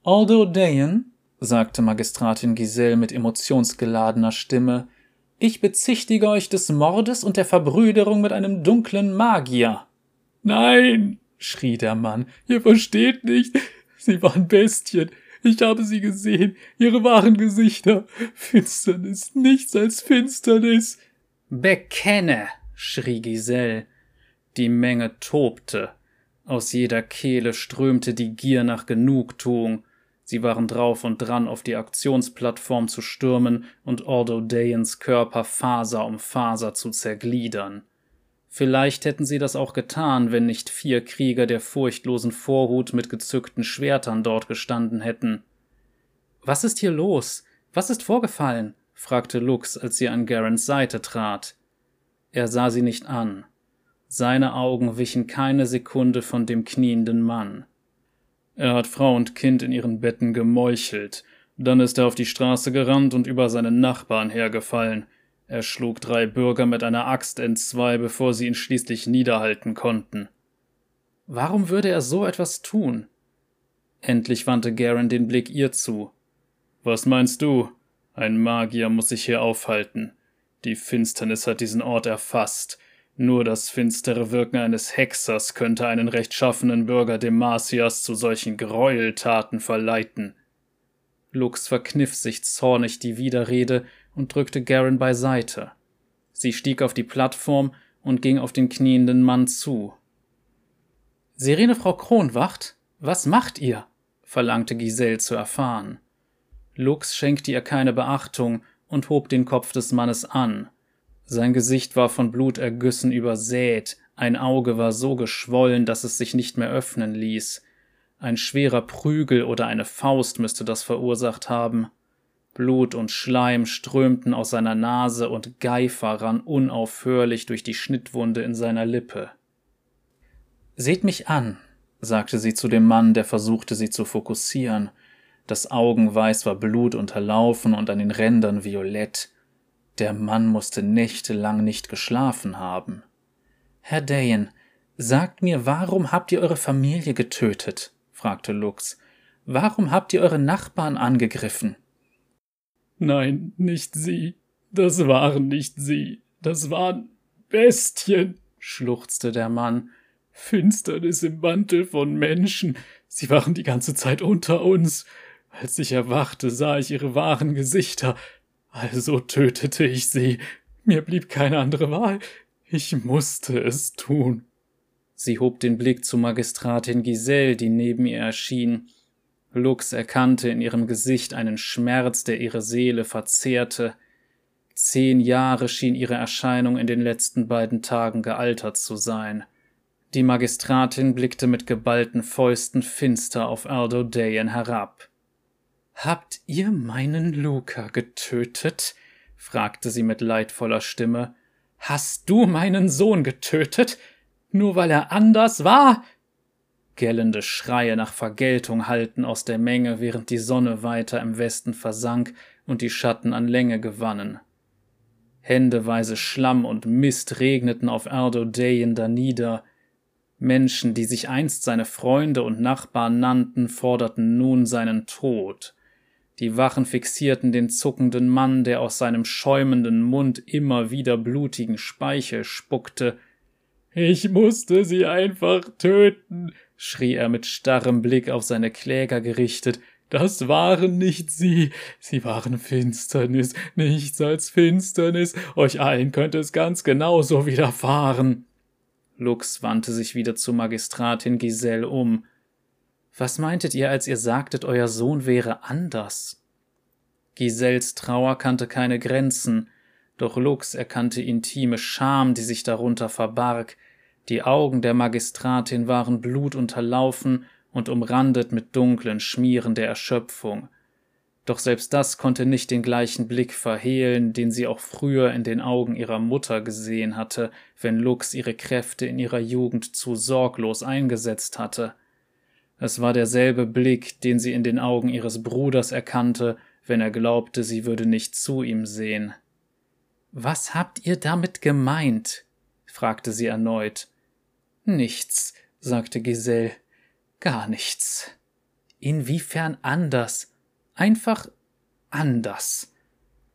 Aldo Dayan, sagte Magistratin Giselle mit emotionsgeladener Stimme, ich bezichtige euch des Mordes und der Verbrüderung mit einem dunklen Magier. Nein, schrie der Mann, ihr versteht nicht. Sie waren Bestien. Ich habe sie gesehen, ihre wahren Gesichter. Finsternis, nichts als Finsternis. Bekenne, schrie Giselle. Die Menge tobte. Aus jeder Kehle strömte die Gier nach Genugtuung. Sie waren drauf und dran, auf die Aktionsplattform zu stürmen und Ordo Dayens Körper Faser um Faser zu zergliedern. Vielleicht hätten sie das auch getan, wenn nicht vier Krieger der furchtlosen Vorhut mit gezückten Schwertern dort gestanden hätten. Was ist hier los? Was ist vorgefallen? fragte Lux, als sie an Garens Seite trat. Er sah sie nicht an. Seine Augen wichen keine Sekunde von dem knienden Mann. Er hat Frau und Kind in ihren Betten gemeuchelt, dann ist er auf die Straße gerannt und über seinen Nachbarn hergefallen. Er schlug drei Bürger mit einer Axt entzwei, bevor sie ihn schließlich niederhalten konnten. Warum würde er so etwas tun? Endlich wandte Garen den Blick ihr zu. Was meinst du? Ein Magier muss sich hier aufhalten. Die Finsternis hat diesen Ort erfasst. Nur das finstere Wirken eines Hexers könnte einen rechtschaffenen Bürger Demasias zu solchen Gräueltaten verleiten. Lux verkniff sich zornig die Widerrede und drückte Garen beiseite. Sie stieg auf die Plattform und ging auf den knienden Mann zu. Sirene Frau Kronwacht, was macht ihr? verlangte Giselle zu erfahren. Lux schenkte ihr keine Beachtung und hob den Kopf des Mannes an. Sein Gesicht war von Blutergüssen übersät, ein Auge war so geschwollen, dass es sich nicht mehr öffnen ließ. Ein schwerer Prügel oder eine Faust müsste das verursacht haben. Blut und Schleim strömten aus seiner Nase und Geifer rann unaufhörlich durch die Schnittwunde in seiner Lippe. Seht mich an, sagte sie zu dem Mann, der versuchte, sie zu fokussieren. Das Augenweiß war blutunterlaufen und an den Rändern violett. Der Mann musste nächtelang nicht geschlafen haben. Herr Dayen, sagt mir, warum habt ihr eure Familie getötet? fragte Lux. Warum habt ihr eure Nachbarn angegriffen? Nein, nicht sie. Das waren nicht sie. Das waren Bestien, schluchzte der Mann. Finsternis im Mantel von Menschen. Sie waren die ganze Zeit unter uns. Als ich erwachte, sah ich ihre wahren Gesichter. Also tötete ich sie. Mir blieb keine andere Wahl. Ich musste es tun. Sie hob den Blick zu Magistratin Giselle, die neben ihr erschien. Lux erkannte in ihrem Gesicht einen Schmerz, der ihre Seele verzehrte. Zehn Jahre schien ihre Erscheinung in den letzten beiden Tagen gealtert zu sein. Die Magistratin blickte mit geballten Fäusten finster auf Aldo Dayan herab. Habt ihr meinen Luca getötet? fragte sie mit leidvoller Stimme. Hast du meinen Sohn getötet? Nur weil er anders war? Gellende Schreie nach Vergeltung hallten aus der Menge, während die Sonne weiter im Westen versank und die Schatten an Länge gewannen. Händeweise Schlamm und Mist regneten auf Erdo Dayen danieder. Menschen, die sich einst seine Freunde und Nachbarn nannten, forderten nun seinen Tod. Die Wachen fixierten den zuckenden Mann, der aus seinem schäumenden Mund immer wieder blutigen Speichel spuckte, ich musste sie einfach töten, schrie er mit starrem Blick auf seine Kläger gerichtet. Das waren nicht sie, sie waren Finsternis, nichts als Finsternis, euch allen könnte es ganz genauso widerfahren. Lux wandte sich wieder zu Magistratin Giselle um. Was meintet ihr, als ihr sagtet, euer Sohn wäre anders? Giselles Trauer kannte keine Grenzen, doch Lux erkannte intime Scham, die sich darunter verbarg, die Augen der Magistratin waren blutunterlaufen und umrandet mit dunklen Schmieren der Erschöpfung. Doch selbst das konnte nicht den gleichen Blick verhehlen, den sie auch früher in den Augen ihrer Mutter gesehen hatte, wenn Lux ihre Kräfte in ihrer Jugend zu sorglos eingesetzt hatte. Es war derselbe Blick, den sie in den Augen ihres Bruders erkannte, wenn er glaubte, sie würde nicht zu ihm sehen. Was habt ihr damit gemeint? fragte sie erneut. Nichts, sagte Giselle. Gar nichts. Inwiefern anders? Einfach anders.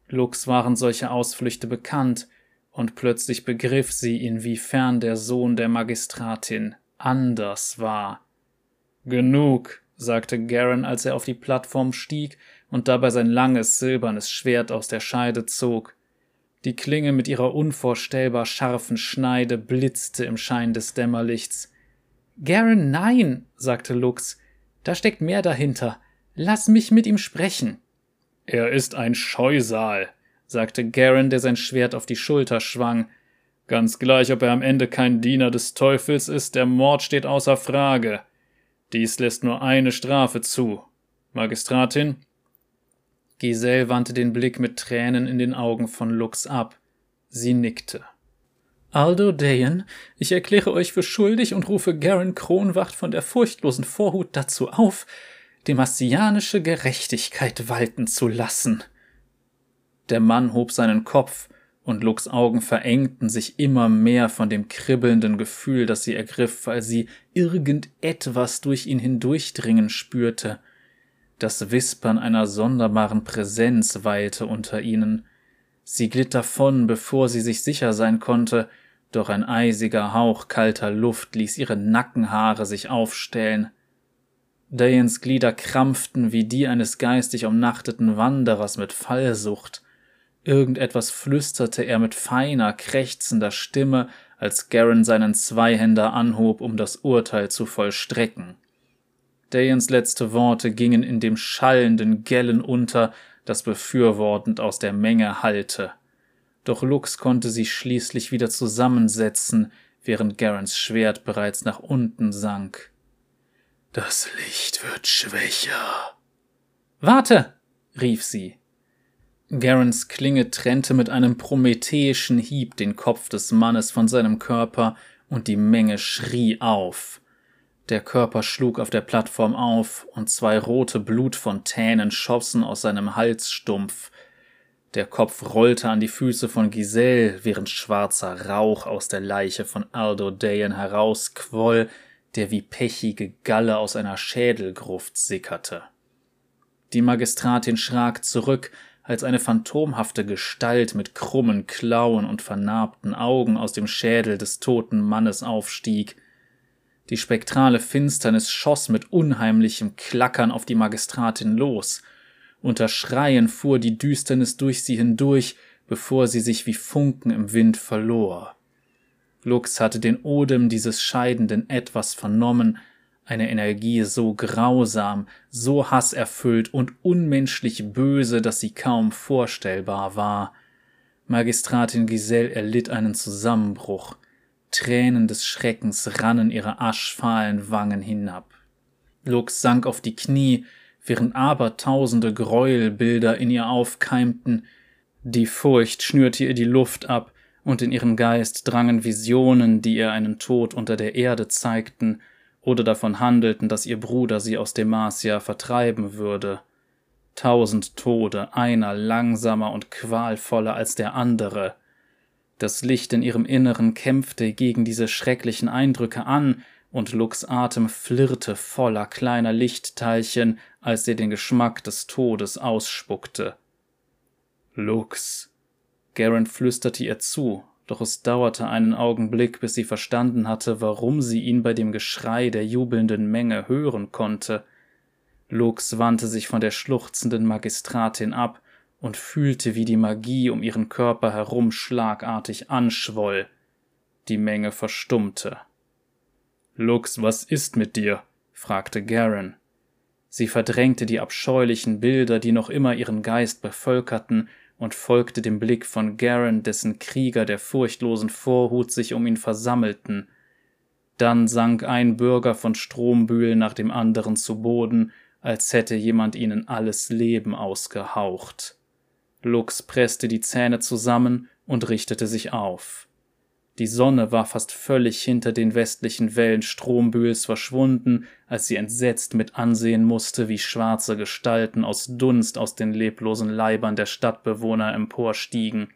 Lux waren solche Ausflüchte bekannt, und plötzlich begriff sie, inwiefern der Sohn der Magistratin anders war. Genug, sagte Garen, als er auf die Plattform stieg und dabei sein langes silbernes Schwert aus der Scheide zog. Die Klinge mit ihrer unvorstellbar scharfen Schneide blitzte im Schein des Dämmerlichts. Garen, nein, sagte Lux. Da steckt mehr dahinter. Lass mich mit ihm sprechen. Er ist ein Scheusal, sagte Garen, der sein Schwert auf die Schulter schwang. Ganz gleich, ob er am Ende kein Diener des Teufels ist, der Mord steht außer Frage. Dies lässt nur eine Strafe zu. Magistratin, Giselle wandte den Blick mit Tränen in den Augen von Lux ab. Sie nickte. Aldo Dayan, ich erkläre euch für schuldig und rufe Garen Kronwacht von der furchtlosen Vorhut dazu auf, demasianische Gerechtigkeit walten zu lassen. Der Mann hob seinen Kopf, und Lux Augen verengten sich immer mehr von dem kribbelnden Gefühl, das sie ergriff, weil sie irgendetwas durch ihn hindurchdringen spürte. Das Wispern einer sonderbaren Präsenz weilte unter ihnen. Sie glitt davon, bevor sie sich sicher sein konnte, doch ein eisiger Hauch kalter Luft ließ ihre Nackenhaare sich aufstellen. Dayans Glieder krampften wie die eines geistig umnachteten Wanderers mit Fallsucht. Irgendetwas flüsterte er mit feiner, krächzender Stimme, als Garen seinen Zweihänder anhob, um das Urteil zu vollstrecken. Dayans letzte Worte gingen in dem schallenden Gellen unter, das befürwortend aus der Menge hallte. Doch Lux konnte sie schließlich wieder zusammensetzen, während Garens Schwert bereits nach unten sank. Das Licht wird schwächer. Warte! rief sie. Garens Klinge trennte mit einem prometheischen Hieb den Kopf des Mannes von seinem Körper, und die Menge schrie auf. Der Körper schlug auf der Plattform auf, und zwei rote Blutfontänen schossen aus seinem Halsstumpf. Der Kopf rollte an die Füße von Giselle, während schwarzer Rauch aus der Leiche von Aldo Dayan herausquoll, der wie pechige Galle aus einer Schädelgruft sickerte. Die Magistratin schrak zurück, als eine phantomhafte Gestalt mit krummen Klauen und vernarbten Augen aus dem Schädel des toten Mannes aufstieg. Die spektrale Finsternis schoss mit unheimlichem Klackern auf die Magistratin los. Unter Schreien fuhr die Düsternis durch sie hindurch, bevor sie sich wie Funken im Wind verlor. Lux hatte den Odem dieses scheidenden Etwas vernommen, eine Energie so grausam, so hasserfüllt und unmenschlich böse, dass sie kaum vorstellbar war. Magistratin Giselle erlitt einen Zusammenbruch. Tränen des Schreckens rannen ihre aschfahlen Wangen hinab. Lux sank auf die Knie, während abertausende Gräuelbilder in ihr aufkeimten. Die Furcht schnürte ihr die Luft ab, und in ihren Geist drangen Visionen, die ihr einen Tod unter der Erde zeigten, oder davon handelten, dass ihr Bruder sie aus Demacia vertreiben würde. Tausend Tode, einer langsamer und qualvoller als der andere. Das Licht in ihrem Inneren kämpfte gegen diese schrecklichen Eindrücke an, und Lux Atem flirrte voller kleiner Lichtteilchen, als sie den Geschmack des Todes ausspuckte. Lux. Garen flüsterte ihr zu, doch es dauerte einen Augenblick, bis sie verstanden hatte, warum sie ihn bei dem Geschrei der jubelnden Menge hören konnte. Lux wandte sich von der schluchzenden Magistratin ab und fühlte, wie die Magie um ihren Körper herum schlagartig anschwoll. Die Menge verstummte. Lux, was ist mit dir? fragte Garen. Sie verdrängte die abscheulichen Bilder, die noch immer ihren Geist bevölkerten, und folgte dem Blick von Garen, dessen Krieger der furchtlosen Vorhut sich um ihn versammelten. Dann sank ein Bürger von Strombühl nach dem anderen zu Boden, als hätte jemand ihnen alles Leben ausgehaucht. Lux presste die Zähne zusammen und richtete sich auf. Die Sonne war fast völlig hinter den westlichen Wellen Strombühls verschwunden, als sie entsetzt mit ansehen musste, wie schwarze Gestalten aus Dunst aus den leblosen Leibern der Stadtbewohner emporstiegen.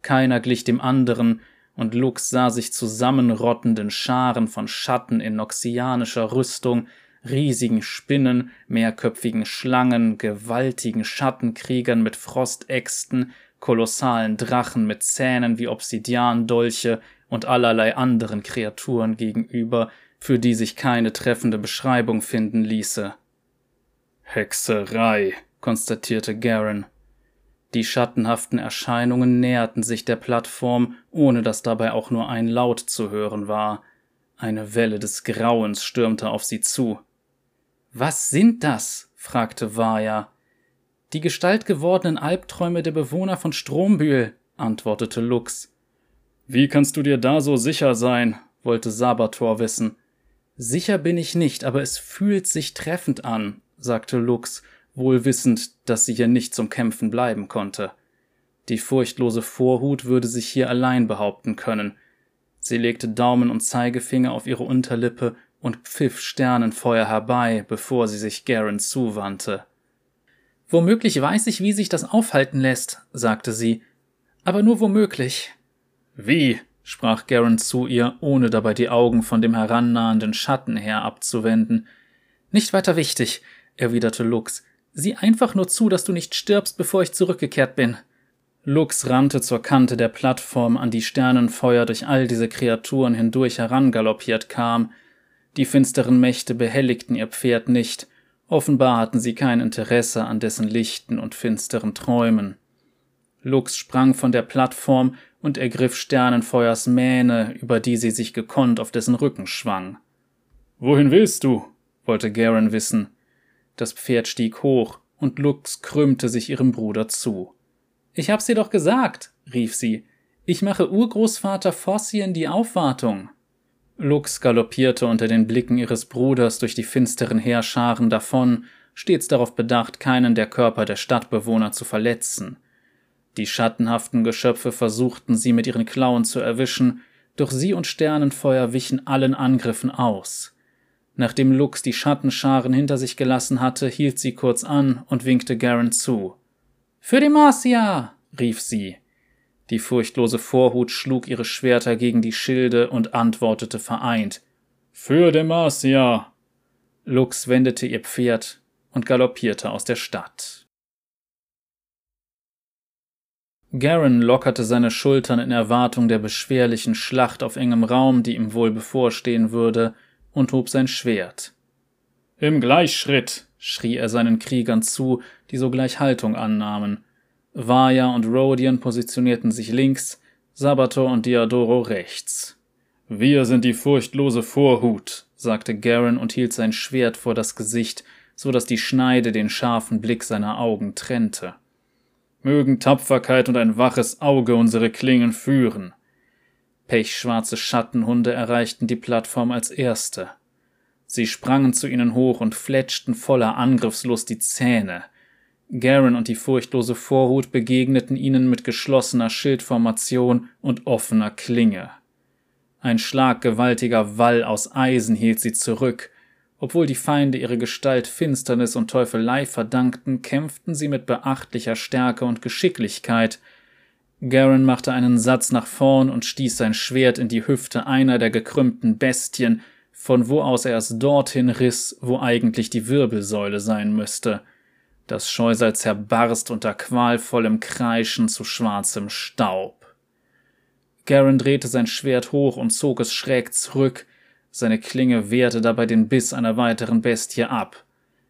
Keiner glich dem anderen, und Lux sah sich zusammenrottenden Scharen von Schatten in noxianischer Rüstung, riesigen Spinnen, mehrköpfigen Schlangen, gewaltigen Schattenkriegern mit Frostäxten, kolossalen Drachen mit Zähnen wie Obsidiandolche, und allerlei anderen Kreaturen gegenüber, für die sich keine treffende Beschreibung finden ließe. Hexerei, konstatierte Garen. Die schattenhaften Erscheinungen näherten sich der Plattform, ohne dass dabei auch nur ein Laut zu hören war. Eine Welle des Grauens stürmte auf sie zu. Was sind das? fragte Vaja. Die gestaltgewordenen Albträume der Bewohner von Strombühl, antwortete Lux. Wie kannst du dir da so sicher sein? wollte Sabator wissen. Sicher bin ich nicht, aber es fühlt sich treffend an, sagte Lux, wohl wissend, dass sie hier nicht zum Kämpfen bleiben konnte. Die furchtlose Vorhut würde sich hier allein behaupten können. Sie legte Daumen und Zeigefinger auf ihre Unterlippe und pfiff Sternenfeuer herbei, bevor sie sich Garen zuwandte. Womöglich weiß ich, wie sich das aufhalten lässt, sagte sie, aber nur womöglich. Wie? sprach Garen zu ihr, ohne dabei die Augen von dem herannahenden Schatten her abzuwenden. Nicht weiter wichtig, erwiderte Lux. Sieh einfach nur zu, dass du nicht stirbst, bevor ich zurückgekehrt bin. Lux rannte zur Kante der Plattform, an die Sternenfeuer durch all diese Kreaturen hindurch herangaloppiert kam. Die finsteren Mächte behelligten ihr Pferd nicht, offenbar hatten sie kein Interesse an dessen lichten und finsteren Träumen. Lux sprang von der Plattform und ergriff Sternenfeuers Mähne, über die sie sich gekonnt auf dessen Rücken schwang. Wohin willst du? wollte Garen wissen. Das Pferd stieg hoch, und Lux krümmte sich ihrem Bruder zu. Ich hab's dir doch gesagt, rief sie. Ich mache Urgroßvater Fossien die Aufwartung. Lux galoppierte unter den Blicken ihres Bruders durch die finsteren Heerscharen davon, stets darauf bedacht, keinen der Körper der Stadtbewohner zu verletzen. Die schattenhaften Geschöpfe versuchten sie mit ihren Klauen zu erwischen, doch sie und Sternenfeuer wichen allen Angriffen aus. Nachdem Lux die Schattenscharen hinter sich gelassen hatte, hielt sie kurz an und winkte Garen zu. Für die Marcia! rief sie. Die furchtlose Vorhut schlug ihre Schwerter gegen die Schilde und antwortete vereint. Für Demacia! Lux wendete ihr Pferd und galoppierte aus der Stadt. Garen lockerte seine Schultern in Erwartung der beschwerlichen Schlacht auf engem Raum, die ihm wohl bevorstehen würde, und hob sein Schwert. Im Gleichschritt, schrie er seinen Kriegern zu, die sogleich Haltung annahmen. Vaja und Rodian positionierten sich links, Sabator und Diadoro rechts. Wir sind die furchtlose Vorhut, sagte Garen und hielt sein Schwert vor das Gesicht, so dass die Schneide den scharfen Blick seiner Augen trennte. Mögen Tapferkeit und ein waches Auge unsere Klingen führen. Pechschwarze Schattenhunde erreichten die Plattform als erste. Sie sprangen zu ihnen hoch und fletschten voller Angriffslust die Zähne. Garen und die furchtlose Vorhut begegneten ihnen mit geschlossener Schildformation und offener Klinge. Ein schlaggewaltiger Wall aus Eisen hielt sie zurück. Obwohl die Feinde ihre Gestalt Finsternis und Teufelei verdankten, kämpften sie mit beachtlicher Stärke und Geschicklichkeit – Garen machte einen Satz nach vorn und stieß sein Schwert in die Hüfte einer der gekrümmten Bestien, von wo aus er es dorthin riss, wo eigentlich die Wirbelsäule sein müsste. Das Scheusal zerbarst unter qualvollem Kreischen zu schwarzem Staub. Garen drehte sein Schwert hoch und zog es schräg zurück, seine Klinge wehrte dabei den Biss einer weiteren Bestie ab.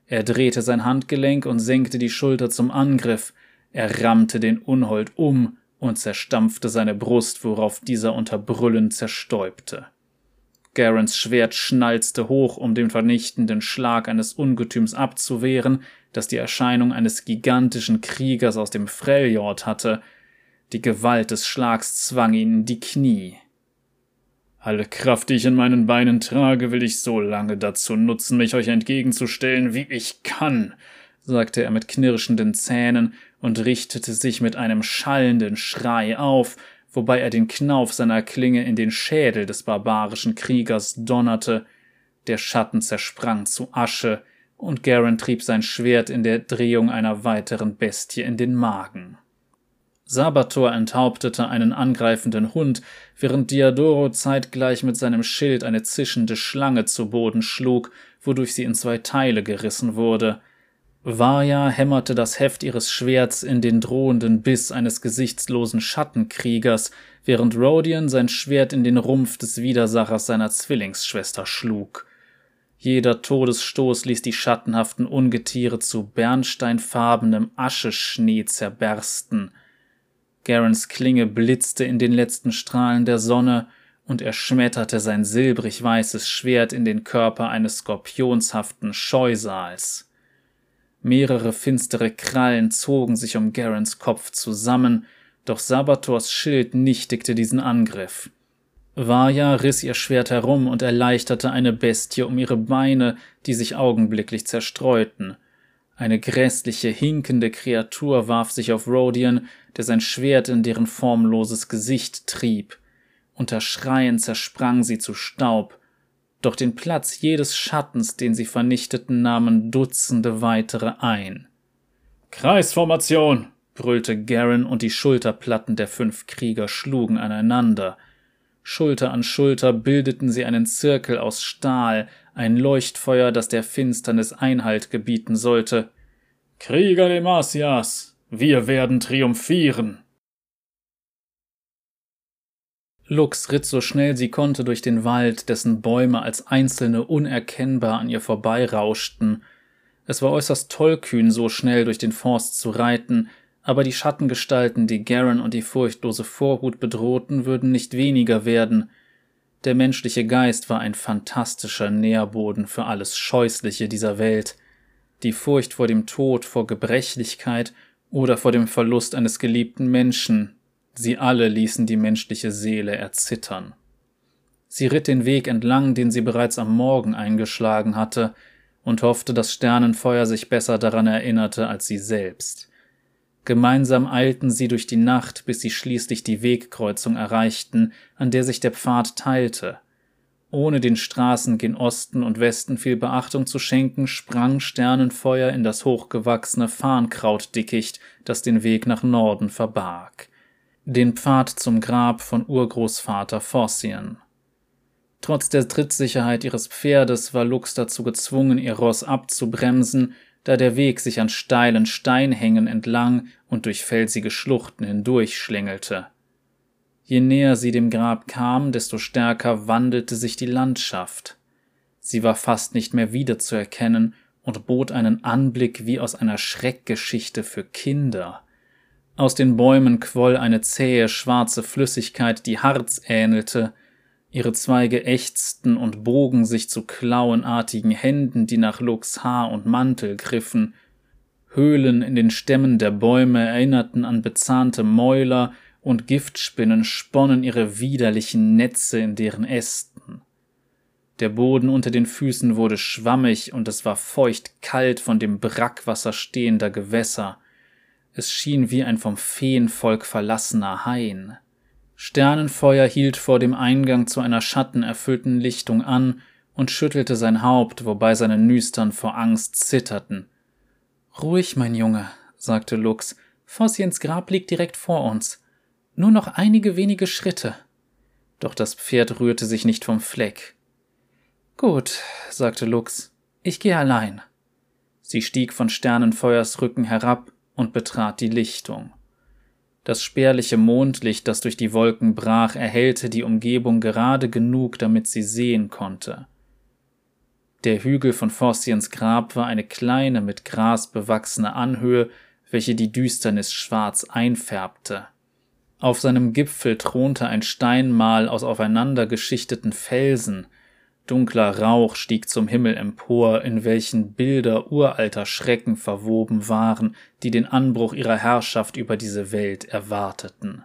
Er drehte sein Handgelenk und senkte die Schulter zum Angriff, er rammte den Unhold um und zerstampfte seine Brust, worauf dieser unter Brüllen zerstäubte. Garens Schwert schnalzte hoch, um den vernichtenden Schlag eines Ungetüms abzuwehren, das die Erscheinung eines gigantischen Kriegers aus dem Freljord hatte. Die Gewalt des Schlags zwang ihn in die Knie. Alle Kraft, die ich in meinen Beinen trage, will ich so lange dazu nutzen, mich euch entgegenzustellen, wie ich kann, sagte er mit knirschenden Zähnen und richtete sich mit einem schallenden Schrei auf, wobei er den Knauf seiner Klinge in den Schädel des barbarischen Kriegers donnerte. Der Schatten zersprang zu Asche, und Garen trieb sein Schwert in der Drehung einer weiteren Bestie in den Magen. Sabator enthauptete einen angreifenden Hund, während Diadoro zeitgleich mit seinem Schild eine zischende Schlange zu Boden schlug, wodurch sie in zwei Teile gerissen wurde. Varya hämmerte das Heft ihres Schwerts in den drohenden Biss eines gesichtslosen Schattenkriegers, während Rodian sein Schwert in den Rumpf des Widersachers seiner Zwillingsschwester schlug. Jeder Todesstoß ließ die schattenhaften Ungetiere zu bernsteinfarbenem Ascheschnee zerbersten. Garens Klinge blitzte in den letzten Strahlen der Sonne, und er schmetterte sein silbrig weißes Schwert in den Körper eines skorpionshaften Scheusals. Mehrere finstere Krallen zogen sich um Garens Kopf zusammen, doch Sabators Schild nichtigte diesen Angriff. Vaja riss ihr Schwert herum und erleichterte eine Bestie um ihre Beine, die sich augenblicklich zerstreuten. Eine grässliche, hinkende Kreatur warf sich auf Rodian, der sein Schwert in deren formloses Gesicht trieb. unter Schreien zersprang sie zu Staub, doch den Platz jedes Schattens, den sie vernichteten, nahmen Dutzende weitere ein. Kreisformation! brüllte Garen, und die Schulterplatten der fünf Krieger schlugen aneinander. Schulter an Schulter bildeten sie einen Zirkel aus Stahl, ein Leuchtfeuer, das der Finsternis Einhalt gebieten sollte. Krieger Demasias, wir werden triumphieren! Lux ritt so schnell sie konnte durch den Wald, dessen Bäume als einzelne unerkennbar an ihr vorbeirauschten. Es war äußerst tollkühn, so schnell durch den Forst zu reiten, aber die Schattengestalten, die Garen und die furchtlose Vorhut bedrohten, würden nicht weniger werden. Der menschliche Geist war ein fantastischer Nährboden für alles Scheußliche dieser Welt. Die Furcht vor dem Tod, vor Gebrechlichkeit oder vor dem Verlust eines geliebten Menschen, Sie alle ließen die menschliche Seele erzittern. Sie ritt den Weg entlang, den sie bereits am Morgen eingeschlagen hatte, und hoffte, dass Sternenfeuer sich besser daran erinnerte als sie selbst. Gemeinsam eilten sie durch die Nacht, bis sie schließlich die Wegkreuzung erreichten, an der sich der Pfad teilte. Ohne den Straßen gen Osten und Westen viel Beachtung zu schenken, sprang Sternenfeuer in das hochgewachsene Farnkrautdickicht, das den Weg nach Norden verbarg den Pfad zum Grab von Urgroßvater Forcian. Trotz der Trittsicherheit ihres Pferdes war Lux dazu gezwungen, ihr Ross abzubremsen, da der Weg sich an steilen Steinhängen entlang und durch felsige Schluchten hindurchschlängelte. Je näher sie dem Grab kam, desto stärker wandelte sich die Landschaft. Sie war fast nicht mehr wiederzuerkennen und bot einen Anblick wie aus einer Schreckgeschichte für Kinder. Aus den Bäumen quoll eine zähe, schwarze Flüssigkeit, die Harz ähnelte. Ihre Zweige ächzten und bogen sich zu klauenartigen Händen, die nach Lux Haar und Mantel griffen. Höhlen in den Stämmen der Bäume erinnerten an bezahnte Mäuler, und Giftspinnen sponnen ihre widerlichen Netze in deren Ästen. Der Boden unter den Füßen wurde schwammig, und es war feucht kalt von dem Brackwasser stehender Gewässer. Es schien wie ein vom Feenvolk verlassener Hain. Sternenfeuer hielt vor dem Eingang zu einer schattenerfüllten Lichtung an und schüttelte sein Haupt, wobei seine Nüstern vor Angst zitterten. Ruhig, mein Junge, sagte Lux. Fossiens Grab liegt direkt vor uns. Nur noch einige wenige Schritte. Doch das Pferd rührte sich nicht vom Fleck. Gut, sagte Lux. Ich gehe allein. Sie stieg von Sternenfeuers Rücken herab und betrat die Lichtung. Das spärliche Mondlicht, das durch die Wolken brach, erhellte die Umgebung gerade genug, damit sie sehen konnte. Der Hügel von Forstiens Grab war eine kleine, mit Gras bewachsene Anhöhe, welche die Düsternis schwarz einfärbte. Auf seinem Gipfel thronte ein Steinmal aus aufeinander geschichteten Felsen, Dunkler Rauch stieg zum Himmel empor, in welchen Bilder uralter Schrecken verwoben waren, die den Anbruch ihrer Herrschaft über diese Welt erwarteten.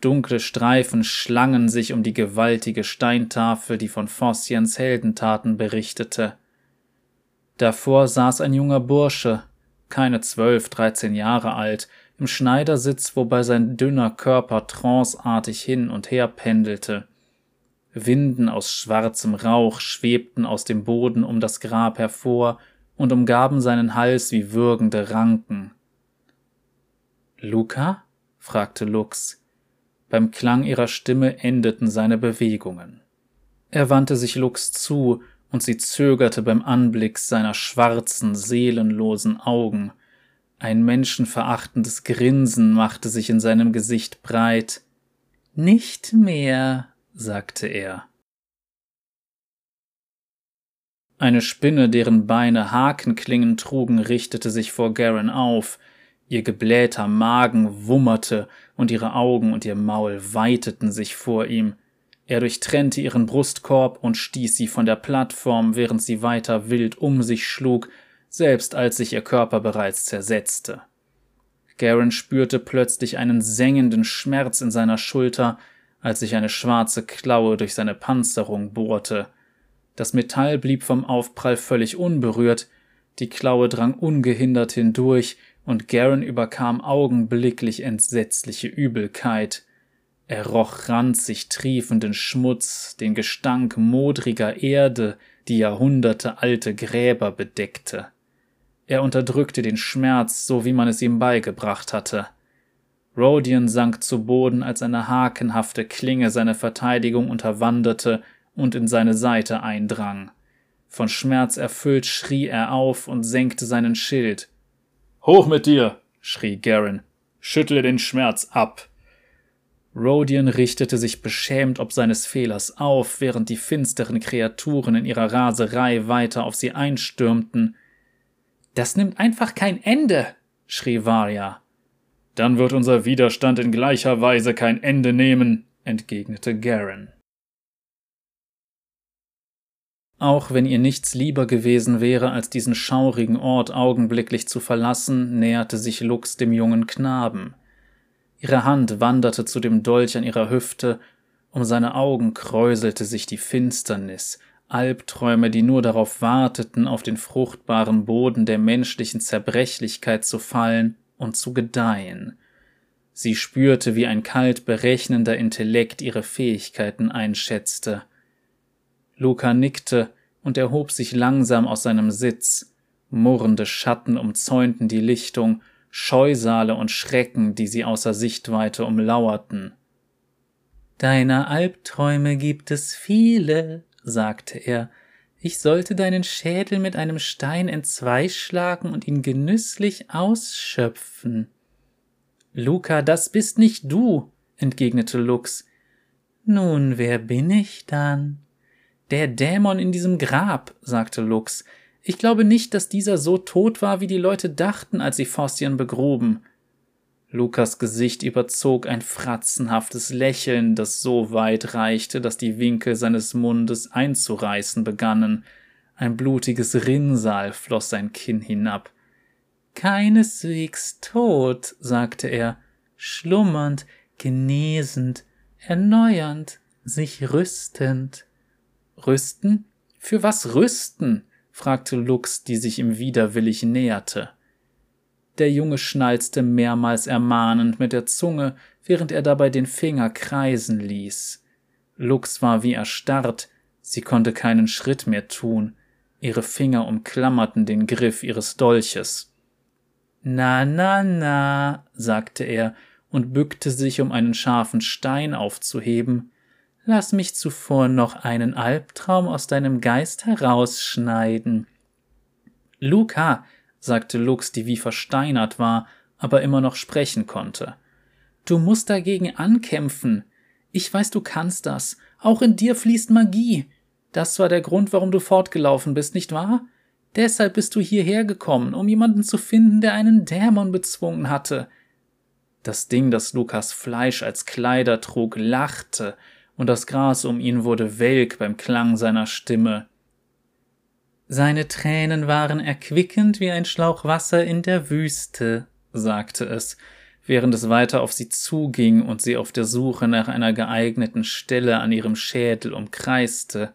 Dunkle Streifen schlangen sich um die gewaltige Steintafel, die von Fossiens Heldentaten berichtete. Davor saß ein junger Bursche, keine zwölf, dreizehn Jahre alt, im Schneidersitz, wobei sein dünner Körper tranceartig hin und her pendelte. Winden aus schwarzem Rauch schwebten aus dem Boden um das Grab hervor und umgaben seinen Hals wie würgende Ranken. Luca? fragte Lux. Beim Klang ihrer Stimme endeten seine Bewegungen. Er wandte sich Lux zu, und sie zögerte beim Anblick seiner schwarzen, seelenlosen Augen. Ein menschenverachtendes Grinsen machte sich in seinem Gesicht breit. Nicht mehr, sagte er. Eine Spinne, deren Beine Hakenklingen trugen, richtete sich vor Garen auf, ihr geblähter Magen wummerte und ihre Augen und ihr Maul weiteten sich vor ihm. Er durchtrennte ihren Brustkorb und stieß sie von der Plattform, während sie weiter wild um sich schlug, selbst als sich ihr Körper bereits zersetzte. Garen spürte plötzlich einen sengenden Schmerz in seiner Schulter, als sich eine schwarze Klaue durch seine Panzerung bohrte. Das Metall blieb vom Aufprall völlig unberührt, die Klaue drang ungehindert hindurch, und Garen überkam augenblicklich entsetzliche Übelkeit. Er roch ranzig triefenden Schmutz, den Gestank modriger Erde, die jahrhundertealte Gräber bedeckte. Er unterdrückte den Schmerz, so wie man es ihm beigebracht hatte. Rodion sank zu Boden, als eine hakenhafte Klinge seine Verteidigung unterwanderte und in seine Seite eindrang. Von Schmerz erfüllt schrie er auf und senkte seinen Schild. Hoch mit dir! schrie Garen. Schüttle den Schmerz ab! Rodion richtete sich beschämt ob seines Fehlers auf, während die finsteren Kreaturen in ihrer Raserei weiter auf sie einstürmten. Das nimmt einfach kein Ende, schrie Varya. Dann wird unser Widerstand in gleicher Weise kein Ende nehmen, entgegnete Garen. Auch wenn ihr nichts lieber gewesen wäre, als diesen schaurigen Ort augenblicklich zu verlassen, näherte sich Lux dem jungen Knaben. Ihre Hand wanderte zu dem Dolch an ihrer Hüfte, um seine Augen kräuselte sich die Finsternis, Albträume, die nur darauf warteten, auf den fruchtbaren Boden der menschlichen Zerbrechlichkeit zu fallen und zu gedeihen. Sie spürte, wie ein kalt berechnender Intellekt ihre Fähigkeiten einschätzte. Luca nickte und erhob sich langsam aus seinem Sitz. Murrende Schatten umzäunten die Lichtung, Scheusale und Schrecken, die sie außer Sichtweite umlauerten. Deiner Albträume gibt es viele, sagte er, ich sollte deinen Schädel mit einem Stein entzweischlagen und ihn genüsslich ausschöpfen. Luca, das bist nicht du, entgegnete Lux. Nun, wer bin ich dann? Der Dämon in diesem Grab, sagte Lux. Ich glaube nicht, dass dieser so tot war, wie die Leute dachten, als sie Fossian begruben. Lukas Gesicht überzog ein fratzenhaftes Lächeln, das so weit reichte, dass die Winkel seines Mundes einzureißen begannen. Ein blutiges Rinnsal floss sein Kinn hinab. Keineswegs tot, sagte er, schlummernd, genesend, erneuernd, sich rüstend. Rüsten? Für was rüsten? fragte Lux, die sich ihm widerwillig näherte. Der Junge schnalzte mehrmals ermahnend mit der Zunge, während er dabei den Finger kreisen ließ. Lux war wie erstarrt, sie konnte keinen Schritt mehr tun, ihre Finger umklammerten den Griff ihres Dolches. Na, na, na, sagte er und bückte sich, um einen scharfen Stein aufzuheben. Lass mich zuvor noch einen Albtraum aus deinem Geist herausschneiden. Luca, sagte Lux, die wie versteinert war, aber immer noch sprechen konnte. Du musst dagegen ankämpfen. Ich weiß, du kannst das. Auch in dir fließt Magie. Das war der Grund, warum du fortgelaufen bist, nicht wahr? Deshalb bist du hierher gekommen, um jemanden zu finden, der einen Dämon bezwungen hatte. Das Ding, das Lukas Fleisch als Kleider trug, lachte, und das Gras um ihn wurde welk beim Klang seiner Stimme. Seine Tränen waren erquickend wie ein Schlauch Wasser in der Wüste, sagte es, während es weiter auf sie zuging und sie auf der Suche nach einer geeigneten Stelle an ihrem Schädel umkreiste.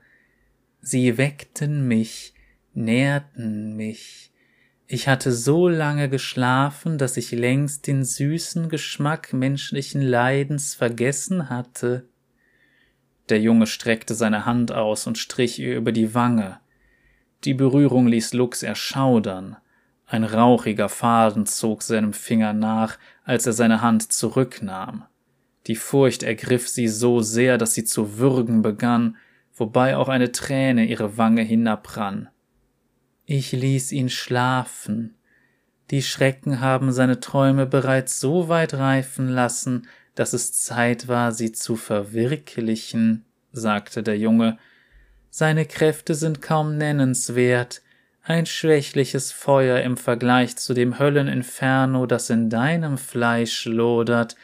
Sie weckten mich, nährten mich. Ich hatte so lange geschlafen, dass ich längst den süßen Geschmack menschlichen Leidens vergessen hatte. Der Junge streckte seine Hand aus und strich ihr über die Wange. Die Berührung ließ Lux erschaudern. Ein rauchiger Faden zog seinem Finger nach, als er seine Hand zurücknahm. Die Furcht ergriff sie so sehr, dass sie zu würgen begann, wobei auch eine Träne ihre Wange hinabrann. Ich ließ ihn schlafen. Die Schrecken haben seine Träume bereits so weit reifen lassen, dass es Zeit war, sie zu verwirklichen, sagte der Junge, seine Kräfte sind kaum nennenswert, ein schwächliches Feuer im Vergleich zu dem Hölleninferno, das in deinem Fleisch lodert.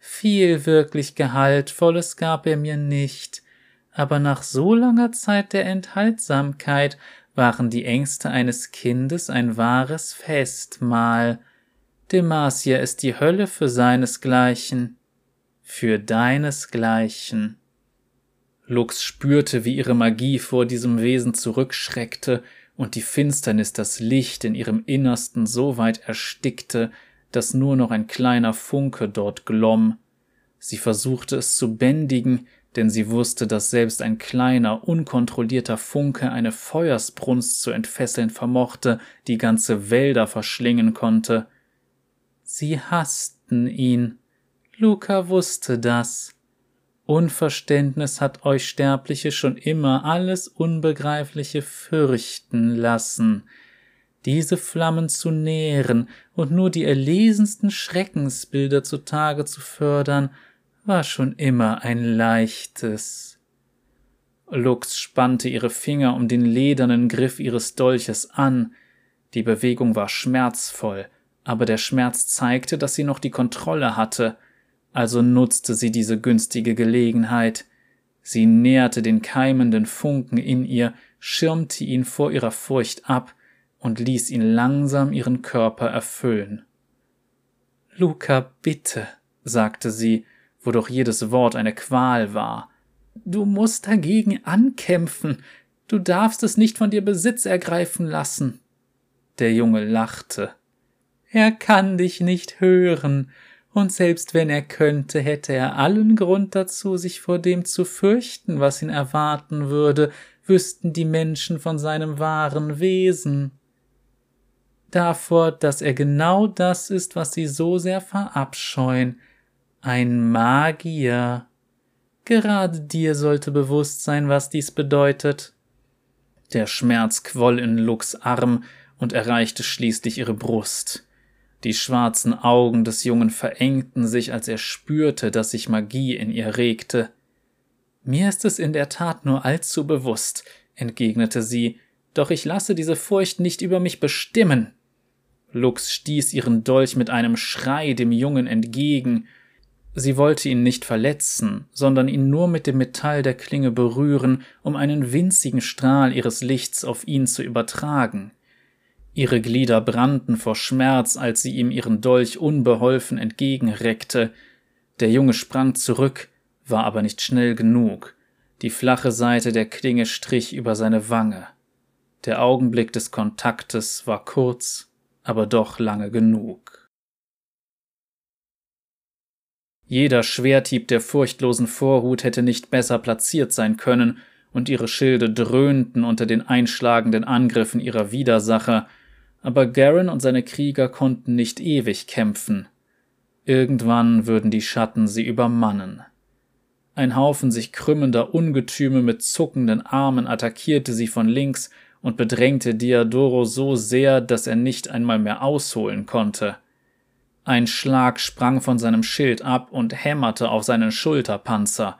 Viel wirklich Gehaltvolles gab er mir nicht, aber nach so langer Zeit der Enthaltsamkeit waren die Ängste eines Kindes ein wahres Festmahl. Demacia ist die Hölle für seinesgleichen, für deinesgleichen. Lux spürte, wie ihre Magie vor diesem Wesen zurückschreckte und die Finsternis das Licht in ihrem Innersten so weit erstickte, dass nur noch ein kleiner Funke dort glomm. Sie versuchte es zu bändigen, denn sie wusste, dass selbst ein kleiner, unkontrollierter Funke eine Feuersbrunst zu entfesseln vermochte, die ganze Wälder verschlingen konnte. Sie hassten ihn. Luca wusste das. Unverständnis hat euch Sterbliche schon immer alles Unbegreifliche fürchten lassen. Diese Flammen zu nähren und nur die erlesensten Schreckensbilder zutage zu fördern, war schon immer ein leichtes. Lux spannte ihre Finger um den ledernen Griff ihres Dolches an. Die Bewegung war schmerzvoll, aber der Schmerz zeigte, dass sie noch die Kontrolle hatte, also nutzte sie diese günstige Gelegenheit. Sie nährte den keimenden Funken in ihr, schirmte ihn vor ihrer Furcht ab und ließ ihn langsam ihren Körper erfüllen. Luca, bitte, sagte sie, wo doch jedes Wort eine Qual war. Du musst dagegen ankämpfen. Du darfst es nicht von dir Besitz ergreifen lassen. Der Junge lachte. Er kann dich nicht hören, und selbst wenn er könnte, hätte er allen Grund dazu, sich vor dem zu fürchten, was ihn erwarten würde, wüssten die Menschen von seinem wahren Wesen. Davor, dass er genau das ist, was sie so sehr verabscheuen, ein Magier. Gerade dir sollte bewusst sein, was dies bedeutet. Der Schmerz quoll in Lux Arm und erreichte schließlich ihre Brust. Die schwarzen Augen des Jungen verengten sich, als er spürte, dass sich Magie in ihr regte. Mir ist es in der Tat nur allzu bewusst, entgegnete sie, doch ich lasse diese Furcht nicht über mich bestimmen. Lux stieß ihren Dolch mit einem Schrei dem Jungen entgegen, Sie wollte ihn nicht verletzen, sondern ihn nur mit dem Metall der Klinge berühren, um einen winzigen Strahl ihres Lichts auf ihn zu übertragen. Ihre Glieder brannten vor Schmerz, als sie ihm ihren Dolch unbeholfen entgegenreckte. Der Junge sprang zurück, war aber nicht schnell genug. Die flache Seite der Klinge strich über seine Wange. Der Augenblick des Kontaktes war kurz, aber doch lange genug. Jeder Schwerthieb der furchtlosen Vorhut hätte nicht besser platziert sein können, und ihre Schilde dröhnten unter den einschlagenden Angriffen ihrer Widersacher, aber Garen und seine Krieger konnten nicht ewig kämpfen. Irgendwann würden die Schatten sie übermannen. Ein Haufen sich krümmender Ungetüme mit zuckenden Armen attackierte sie von links und bedrängte Diadoro so sehr, dass er nicht einmal mehr ausholen konnte. Ein Schlag sprang von seinem Schild ab und hämmerte auf seinen Schulterpanzer.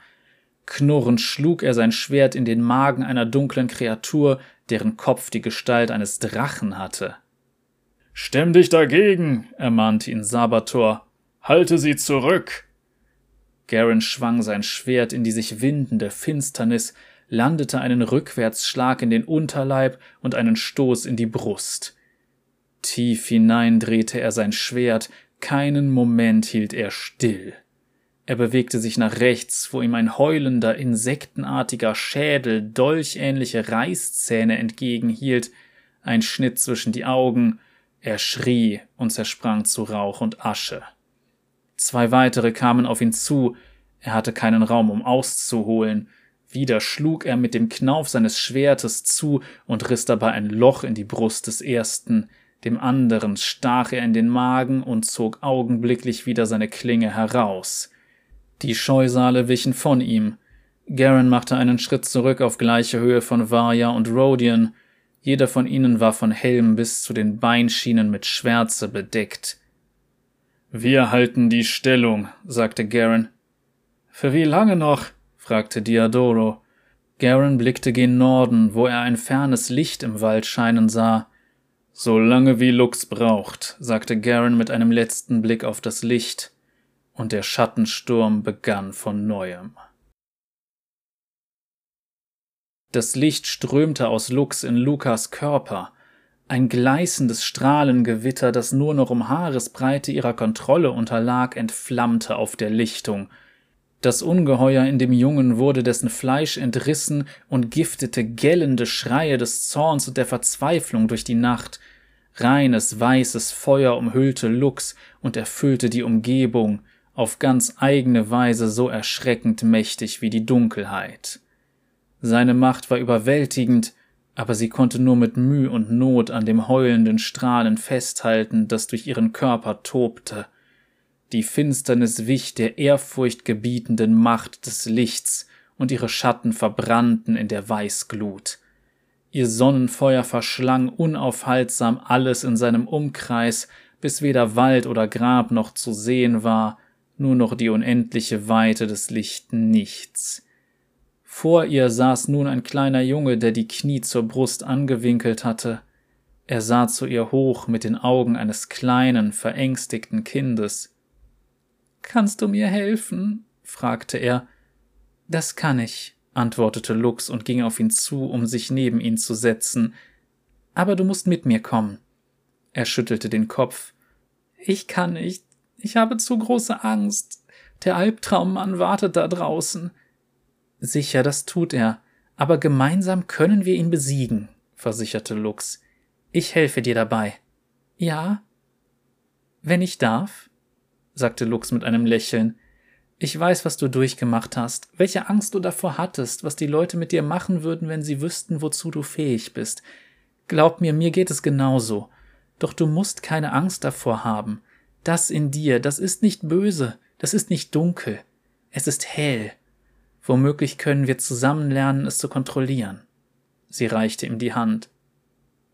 Knurrend schlug er sein Schwert in den Magen einer dunklen Kreatur, deren Kopf die Gestalt eines Drachen hatte. Stemm dich dagegen, ermahnte ihn Sabator. Halte sie zurück. Garen schwang sein Schwert in die sich windende Finsternis, landete einen Rückwärtsschlag in den Unterleib und einen Stoß in die Brust. Tief hinein drehte er sein Schwert, keinen Moment hielt er still. Er bewegte sich nach rechts, wo ihm ein heulender, insektenartiger Schädel dolchähnliche Reißzähne entgegenhielt, ein Schnitt zwischen die Augen, er schrie und zersprang zu Rauch und Asche. Zwei weitere kamen auf ihn zu, er hatte keinen Raum, um auszuholen, wieder schlug er mit dem Knauf seines Schwertes zu und riss dabei ein Loch in die Brust des ersten, dem anderen stach er in den Magen und zog augenblicklich wieder seine Klinge heraus. Die Scheusale wichen von ihm. Garen machte einen Schritt zurück auf gleiche Höhe von Varya und Rodian. Jeder von ihnen war von Helm bis zu den Beinschienen mit Schwärze bedeckt. Wir halten die Stellung, sagte Garen. Für wie lange noch? fragte Diadoro. Garen blickte gen Norden, wo er ein fernes Licht im Wald scheinen sah. So lange wie Lux braucht, sagte Garen mit einem letzten Blick auf das Licht, und der Schattensturm begann von neuem. Das Licht strömte aus Lux in Lukas Körper, ein gleißendes Strahlengewitter, das nur noch um Haaresbreite ihrer Kontrolle unterlag, entflammte auf der Lichtung. Das Ungeheuer in dem Jungen wurde dessen Fleisch entrissen und giftete gellende Schreie des Zorns und der Verzweiflung durch die Nacht. Reines weißes Feuer umhüllte Lux und erfüllte die Umgebung, auf ganz eigene Weise so erschreckend mächtig wie die Dunkelheit. Seine Macht war überwältigend, aber sie konnte nur mit Mühe und Not an dem heulenden Strahlen festhalten, das durch ihren Körper tobte. Die Finsternis wich der ehrfurchtgebietenden Macht des Lichts, und ihre Schatten verbrannten in der Weißglut. Ihr Sonnenfeuer verschlang unaufhaltsam alles in seinem Umkreis, bis weder Wald oder Grab noch zu sehen war, nur noch die unendliche Weite des lichten Nichts. Vor ihr saß nun ein kleiner Junge, der die Knie zur Brust angewinkelt hatte. Er sah zu ihr hoch mit den Augen eines kleinen, verängstigten Kindes. Kannst du mir helfen? fragte er. Das kann ich, antwortete Lux und ging auf ihn zu, um sich neben ihn zu setzen. Aber du musst mit mir kommen. Er schüttelte den Kopf. Ich kann nicht. Ich habe zu große Angst. Der Albtraummann wartet da draußen. Sicher, das tut er. Aber gemeinsam können wir ihn besiegen, versicherte Lux. Ich helfe dir dabei. Ja? Wenn ich darf? sagte Lux mit einem Lächeln. Ich weiß, was du durchgemacht hast, welche Angst du davor hattest, was die Leute mit dir machen würden, wenn sie wüssten, wozu du fähig bist. Glaub mir, mir geht es genauso. Doch du musst keine Angst davor haben. Das in dir, das ist nicht böse, das ist nicht dunkel, es ist hell. Womöglich können wir zusammen lernen, es zu kontrollieren. Sie reichte ihm die Hand.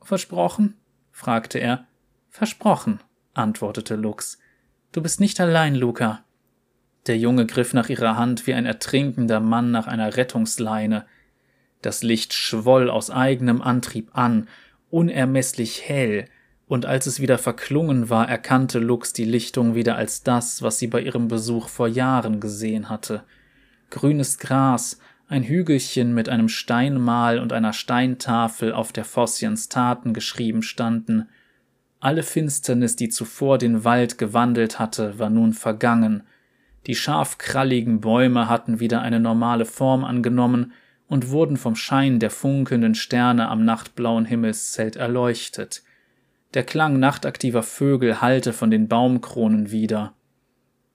Versprochen? fragte er. Versprochen, antwortete Lux. Du bist nicht allein, Luca. Der Junge griff nach ihrer Hand wie ein ertrinkender Mann nach einer Rettungsleine. Das Licht schwoll aus eigenem Antrieb an, unermesslich hell, und als es wieder verklungen war, erkannte Lux die Lichtung wieder als das, was sie bei ihrem Besuch vor Jahren gesehen hatte. Grünes Gras, ein Hügelchen mit einem Steinmal und einer Steintafel, auf der Fossians Taten geschrieben standen. Alle Finsternis, die zuvor den Wald gewandelt hatte, war nun vergangen, die scharfkralligen Bäume hatten wieder eine normale Form angenommen und wurden vom Schein der funkelnden Sterne am nachtblauen Himmelszelt erleuchtet. Der Klang nachtaktiver Vögel hallte von den Baumkronen wieder.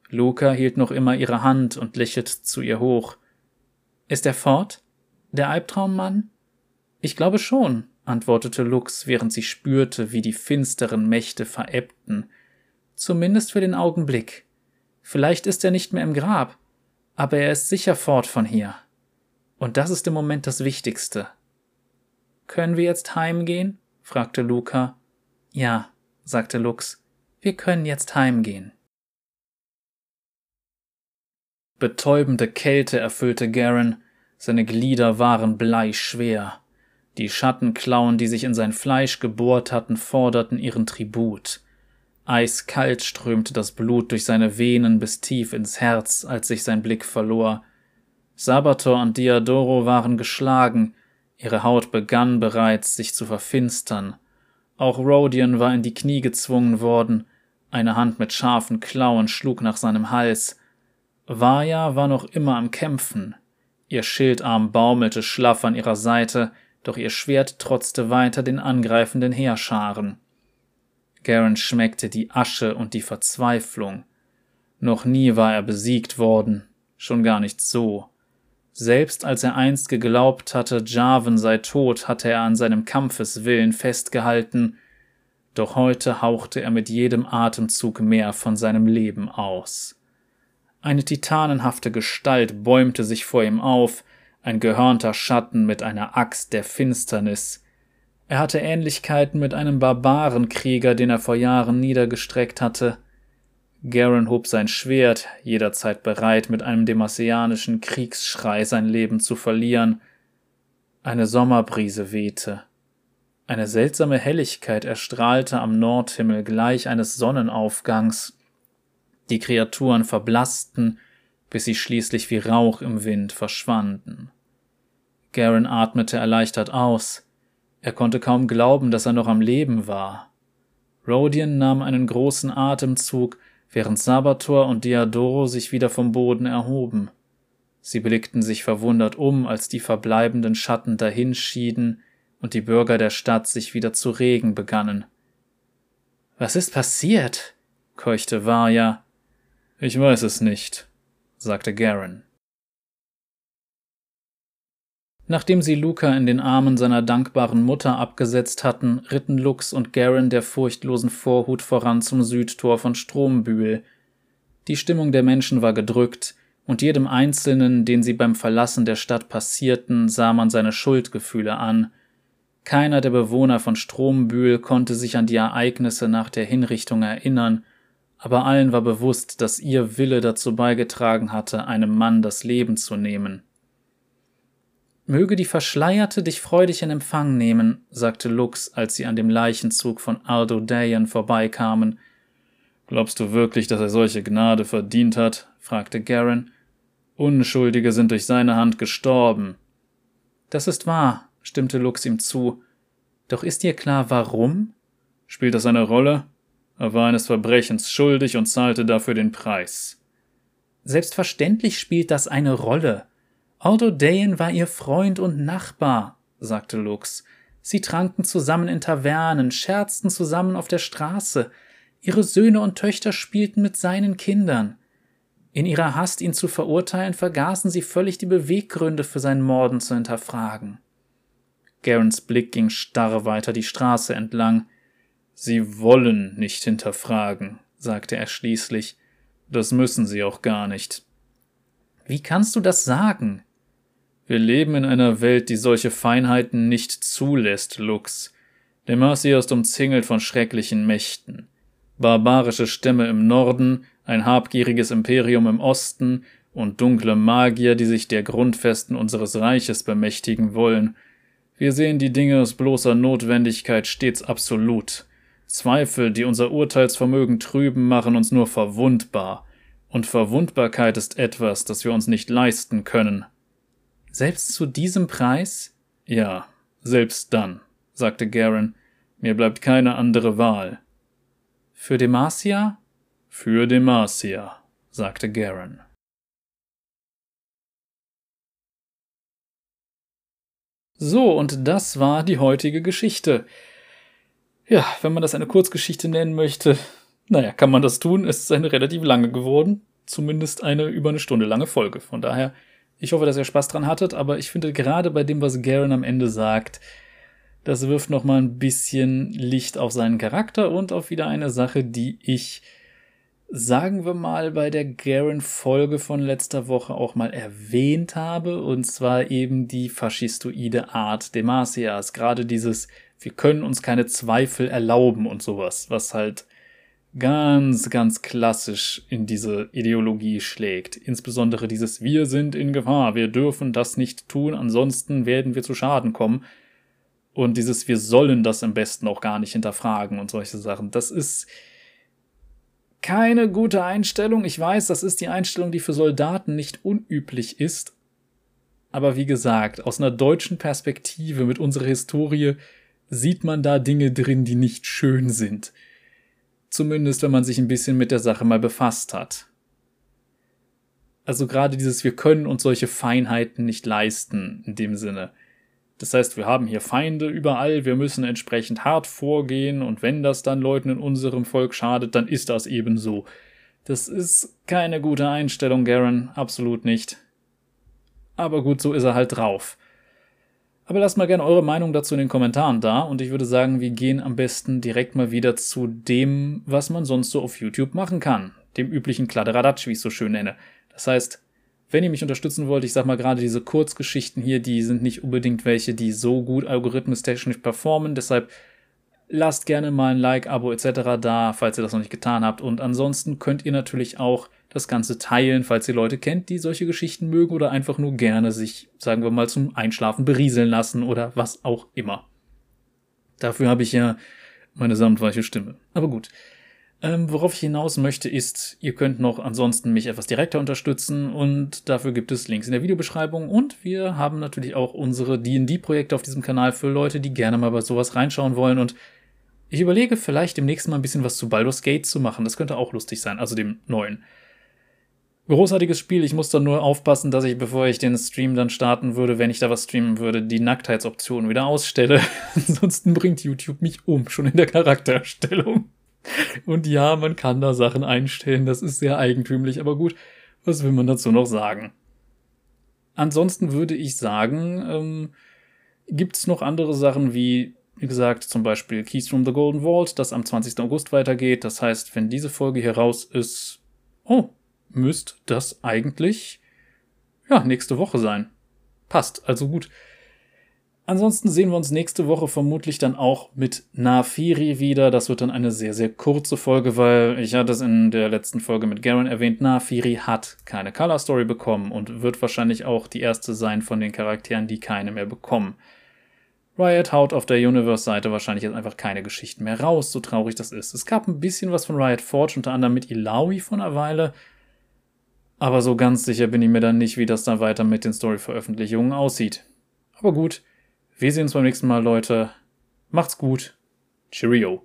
Luca hielt noch immer ihre Hand und lächelte zu ihr hoch. Ist er fort? Der Albtraummann? Ich glaube schon, antwortete Lux, während sie spürte, wie die finsteren Mächte verebbten. Zumindest für den Augenblick. Vielleicht ist er nicht mehr im Grab, aber er ist sicher fort von hier. Und das ist im Moment das Wichtigste. Können wir jetzt heimgehen? fragte Luca. Ja, sagte Lux. Wir können jetzt heimgehen. Betäubende Kälte erfüllte Garen, seine Glieder waren bleischwer. Die Schattenklauen, die sich in sein Fleisch gebohrt hatten, forderten ihren Tribut. Eiskalt strömte das Blut durch seine Venen bis tief ins Herz, als sich sein Blick verlor. Sabator und Diadoro waren geschlagen, ihre Haut begann bereits sich zu verfinstern. Auch Rodion war in die Knie gezwungen worden, eine Hand mit scharfen Klauen schlug nach seinem Hals. Vaja war noch immer am Kämpfen. Ihr Schildarm baumelte schlaff an ihrer Seite, doch ihr Schwert trotzte weiter den angreifenden Heerscharen. Garen schmeckte die Asche und die Verzweiflung. Noch nie war er besiegt worden, schon gar nicht so. Selbst als er einst geglaubt hatte, Jarvan sei tot, hatte er an seinem Kampfeswillen festgehalten, doch heute hauchte er mit jedem Atemzug mehr von seinem Leben aus. Eine titanenhafte Gestalt bäumte sich vor ihm auf, ein gehörnter Schatten mit einer Axt der Finsternis, er hatte Ähnlichkeiten mit einem Barbarenkrieger, den er vor Jahren niedergestreckt hatte. Garen hob sein Schwert, jederzeit bereit, mit einem demasianischen Kriegsschrei sein Leben zu verlieren. Eine Sommerbrise wehte. Eine seltsame Helligkeit erstrahlte am Nordhimmel gleich eines Sonnenaufgangs. Die Kreaturen verblassten, bis sie schließlich wie Rauch im Wind verschwanden. Garen atmete erleichtert aus. Er konnte kaum glauben, dass er noch am Leben war. Rodian nahm einen großen Atemzug, während Sabator und Diadoro sich wieder vom Boden erhoben. Sie blickten sich verwundert um, als die verbleibenden Schatten dahinschieden und die Bürger der Stadt sich wieder zu regen begannen. Was ist passiert? keuchte Varja. Ich weiß es nicht, sagte Garen. Nachdem sie Luca in den Armen seiner dankbaren Mutter abgesetzt hatten, ritten Lux und Garen der furchtlosen Vorhut voran zum Südtor von Strombühl. Die Stimmung der Menschen war gedrückt, und jedem Einzelnen, den sie beim Verlassen der Stadt passierten, sah man seine Schuldgefühle an. Keiner der Bewohner von Strombühl konnte sich an die Ereignisse nach der Hinrichtung erinnern, aber allen war bewusst, dass ihr Wille dazu beigetragen hatte, einem Mann das Leben zu nehmen. Möge die Verschleierte dich freudig in Empfang nehmen, sagte Lux, als sie an dem Leichenzug von Aldo Dayan vorbeikamen. Glaubst du wirklich, dass er solche Gnade verdient hat? fragte Garen. Unschuldige sind durch seine Hand gestorben. Das ist wahr, stimmte Lux ihm zu. Doch ist dir klar, warum? Spielt das eine Rolle? Er war eines Verbrechens schuldig und zahlte dafür den Preis. Selbstverständlich spielt das eine Rolle. Aldo Dayan war ihr Freund und Nachbar, sagte Lux. Sie tranken zusammen in Tavernen, scherzten zusammen auf der Straße. Ihre Söhne und Töchter spielten mit seinen Kindern. In ihrer Hast, ihn zu verurteilen, vergaßen sie völlig die Beweggründe für sein Morden zu hinterfragen. Garens Blick ging starr weiter die Straße entlang. Sie wollen nicht hinterfragen, sagte er schließlich. Das müssen sie auch gar nicht. Wie kannst du das sagen? Wir leben in einer Welt, die solche Feinheiten nicht zulässt, Lux. Demacia ist umzingelt von schrecklichen Mächten. Barbarische Stämme im Norden, ein habgieriges Imperium im Osten und dunkle Magier, die sich der Grundfesten unseres Reiches bemächtigen wollen. Wir sehen die Dinge aus bloßer Notwendigkeit stets absolut. Zweifel, die unser Urteilsvermögen trüben, machen uns nur verwundbar. Und Verwundbarkeit ist etwas, das wir uns nicht leisten können. Selbst zu diesem Preis? Ja, selbst dann, sagte Garen. Mir bleibt keine andere Wahl. Für Demacia? Für Demacia, sagte Garen. So, und das war die heutige Geschichte. Ja, wenn man das eine Kurzgeschichte nennen möchte, naja, kann man das tun. Es ist eine relativ lange geworden. Zumindest eine über eine Stunde lange Folge. Von daher ich hoffe, dass ihr Spaß dran hattet, aber ich finde gerade bei dem, was Garen am Ende sagt, das wirft noch mal ein bisschen Licht auf seinen Charakter und auf wieder eine Sache, die ich, sagen wir mal, bei der Garen-Folge von letzter Woche auch mal erwähnt habe, und zwar eben die faschistoide Art Demasias. Gerade dieses, wir können uns keine Zweifel erlauben und sowas, was halt ganz, ganz klassisch in diese Ideologie schlägt. Insbesondere dieses Wir sind in Gefahr, wir dürfen das nicht tun, ansonsten werden wir zu Schaden kommen. Und dieses Wir sollen das am besten auch gar nicht hinterfragen und solche Sachen. Das ist keine gute Einstellung. Ich weiß, das ist die Einstellung, die für Soldaten nicht unüblich ist. Aber wie gesagt, aus einer deutschen Perspektive mit unserer Historie sieht man da Dinge drin, die nicht schön sind. Zumindest, wenn man sich ein bisschen mit der Sache mal befasst hat. Also gerade dieses, wir können uns solche Feinheiten nicht leisten, in dem Sinne. Das heißt, wir haben hier Feinde überall, wir müssen entsprechend hart vorgehen und wenn das dann Leuten in unserem Volk schadet, dann ist das eben so. Das ist keine gute Einstellung, Garen, absolut nicht. Aber gut, so ist er halt drauf. Aber lasst mal gerne eure Meinung dazu in den Kommentaren da und ich würde sagen, wir gehen am besten direkt mal wieder zu dem, was man sonst so auf YouTube machen kann. Dem üblichen Kladderadatsch, wie ich es so schön nenne. Das heißt, wenn ihr mich unterstützen wollt, ich sag mal gerade diese Kurzgeschichten hier, die sind nicht unbedingt welche, die so gut algorithmistechnisch performen, deshalb lasst gerne mal ein Like, Abo etc. da, falls ihr das noch nicht getan habt. Und ansonsten könnt ihr natürlich auch das Ganze teilen, falls ihr Leute kennt, die solche Geschichten mögen oder einfach nur gerne sich, sagen wir mal, zum Einschlafen berieseln lassen oder was auch immer. Dafür habe ich ja meine samtweiche Stimme. Aber gut. Ähm, worauf ich hinaus möchte, ist, ihr könnt noch ansonsten mich etwas direkter unterstützen und dafür gibt es Links in der Videobeschreibung und wir haben natürlich auch unsere D&D-Projekte auf diesem Kanal für Leute, die gerne mal bei sowas reinschauen wollen und ich überlege vielleicht demnächst mal ein bisschen was zu Baldur's Gate zu machen. Das könnte auch lustig sein, also dem neuen. Großartiges Spiel. Ich muss dann nur aufpassen, dass ich, bevor ich den Stream dann starten würde, wenn ich da was streamen würde, die Nacktheitsoption wieder ausstelle. Ansonsten bringt YouTube mich um, schon in der Charaktererstellung. Und ja, man kann da Sachen einstellen, das ist sehr eigentümlich, aber gut, was will man dazu noch sagen? Ansonsten würde ich sagen, ähm, gibt es noch andere Sachen wie, wie gesagt, zum Beispiel Keys from the Golden Vault, das am 20. August weitergeht. Das heißt, wenn diese Folge hier raus ist, oh, müsste das eigentlich, ja, nächste Woche sein. Passt, also gut. Ansonsten sehen wir uns nächste Woche vermutlich dann auch mit Nafiri wieder. Das wird dann eine sehr, sehr kurze Folge, weil ich hatte es in der letzten Folge mit Garen erwähnt, Nafiri hat keine Color Story bekommen und wird wahrscheinlich auch die erste sein von den Charakteren, die keine mehr bekommen. Riot haut auf der Universe-Seite wahrscheinlich jetzt einfach keine Geschichten mehr raus, so traurig das ist. Es gab ein bisschen was von Riot Forge, unter anderem mit Ilawi von einer Weile, aber so ganz sicher bin ich mir dann nicht, wie das dann weiter mit den Story-Veröffentlichungen aussieht. Aber gut, wir sehen uns beim nächsten Mal, Leute. Macht's gut. Cheerio.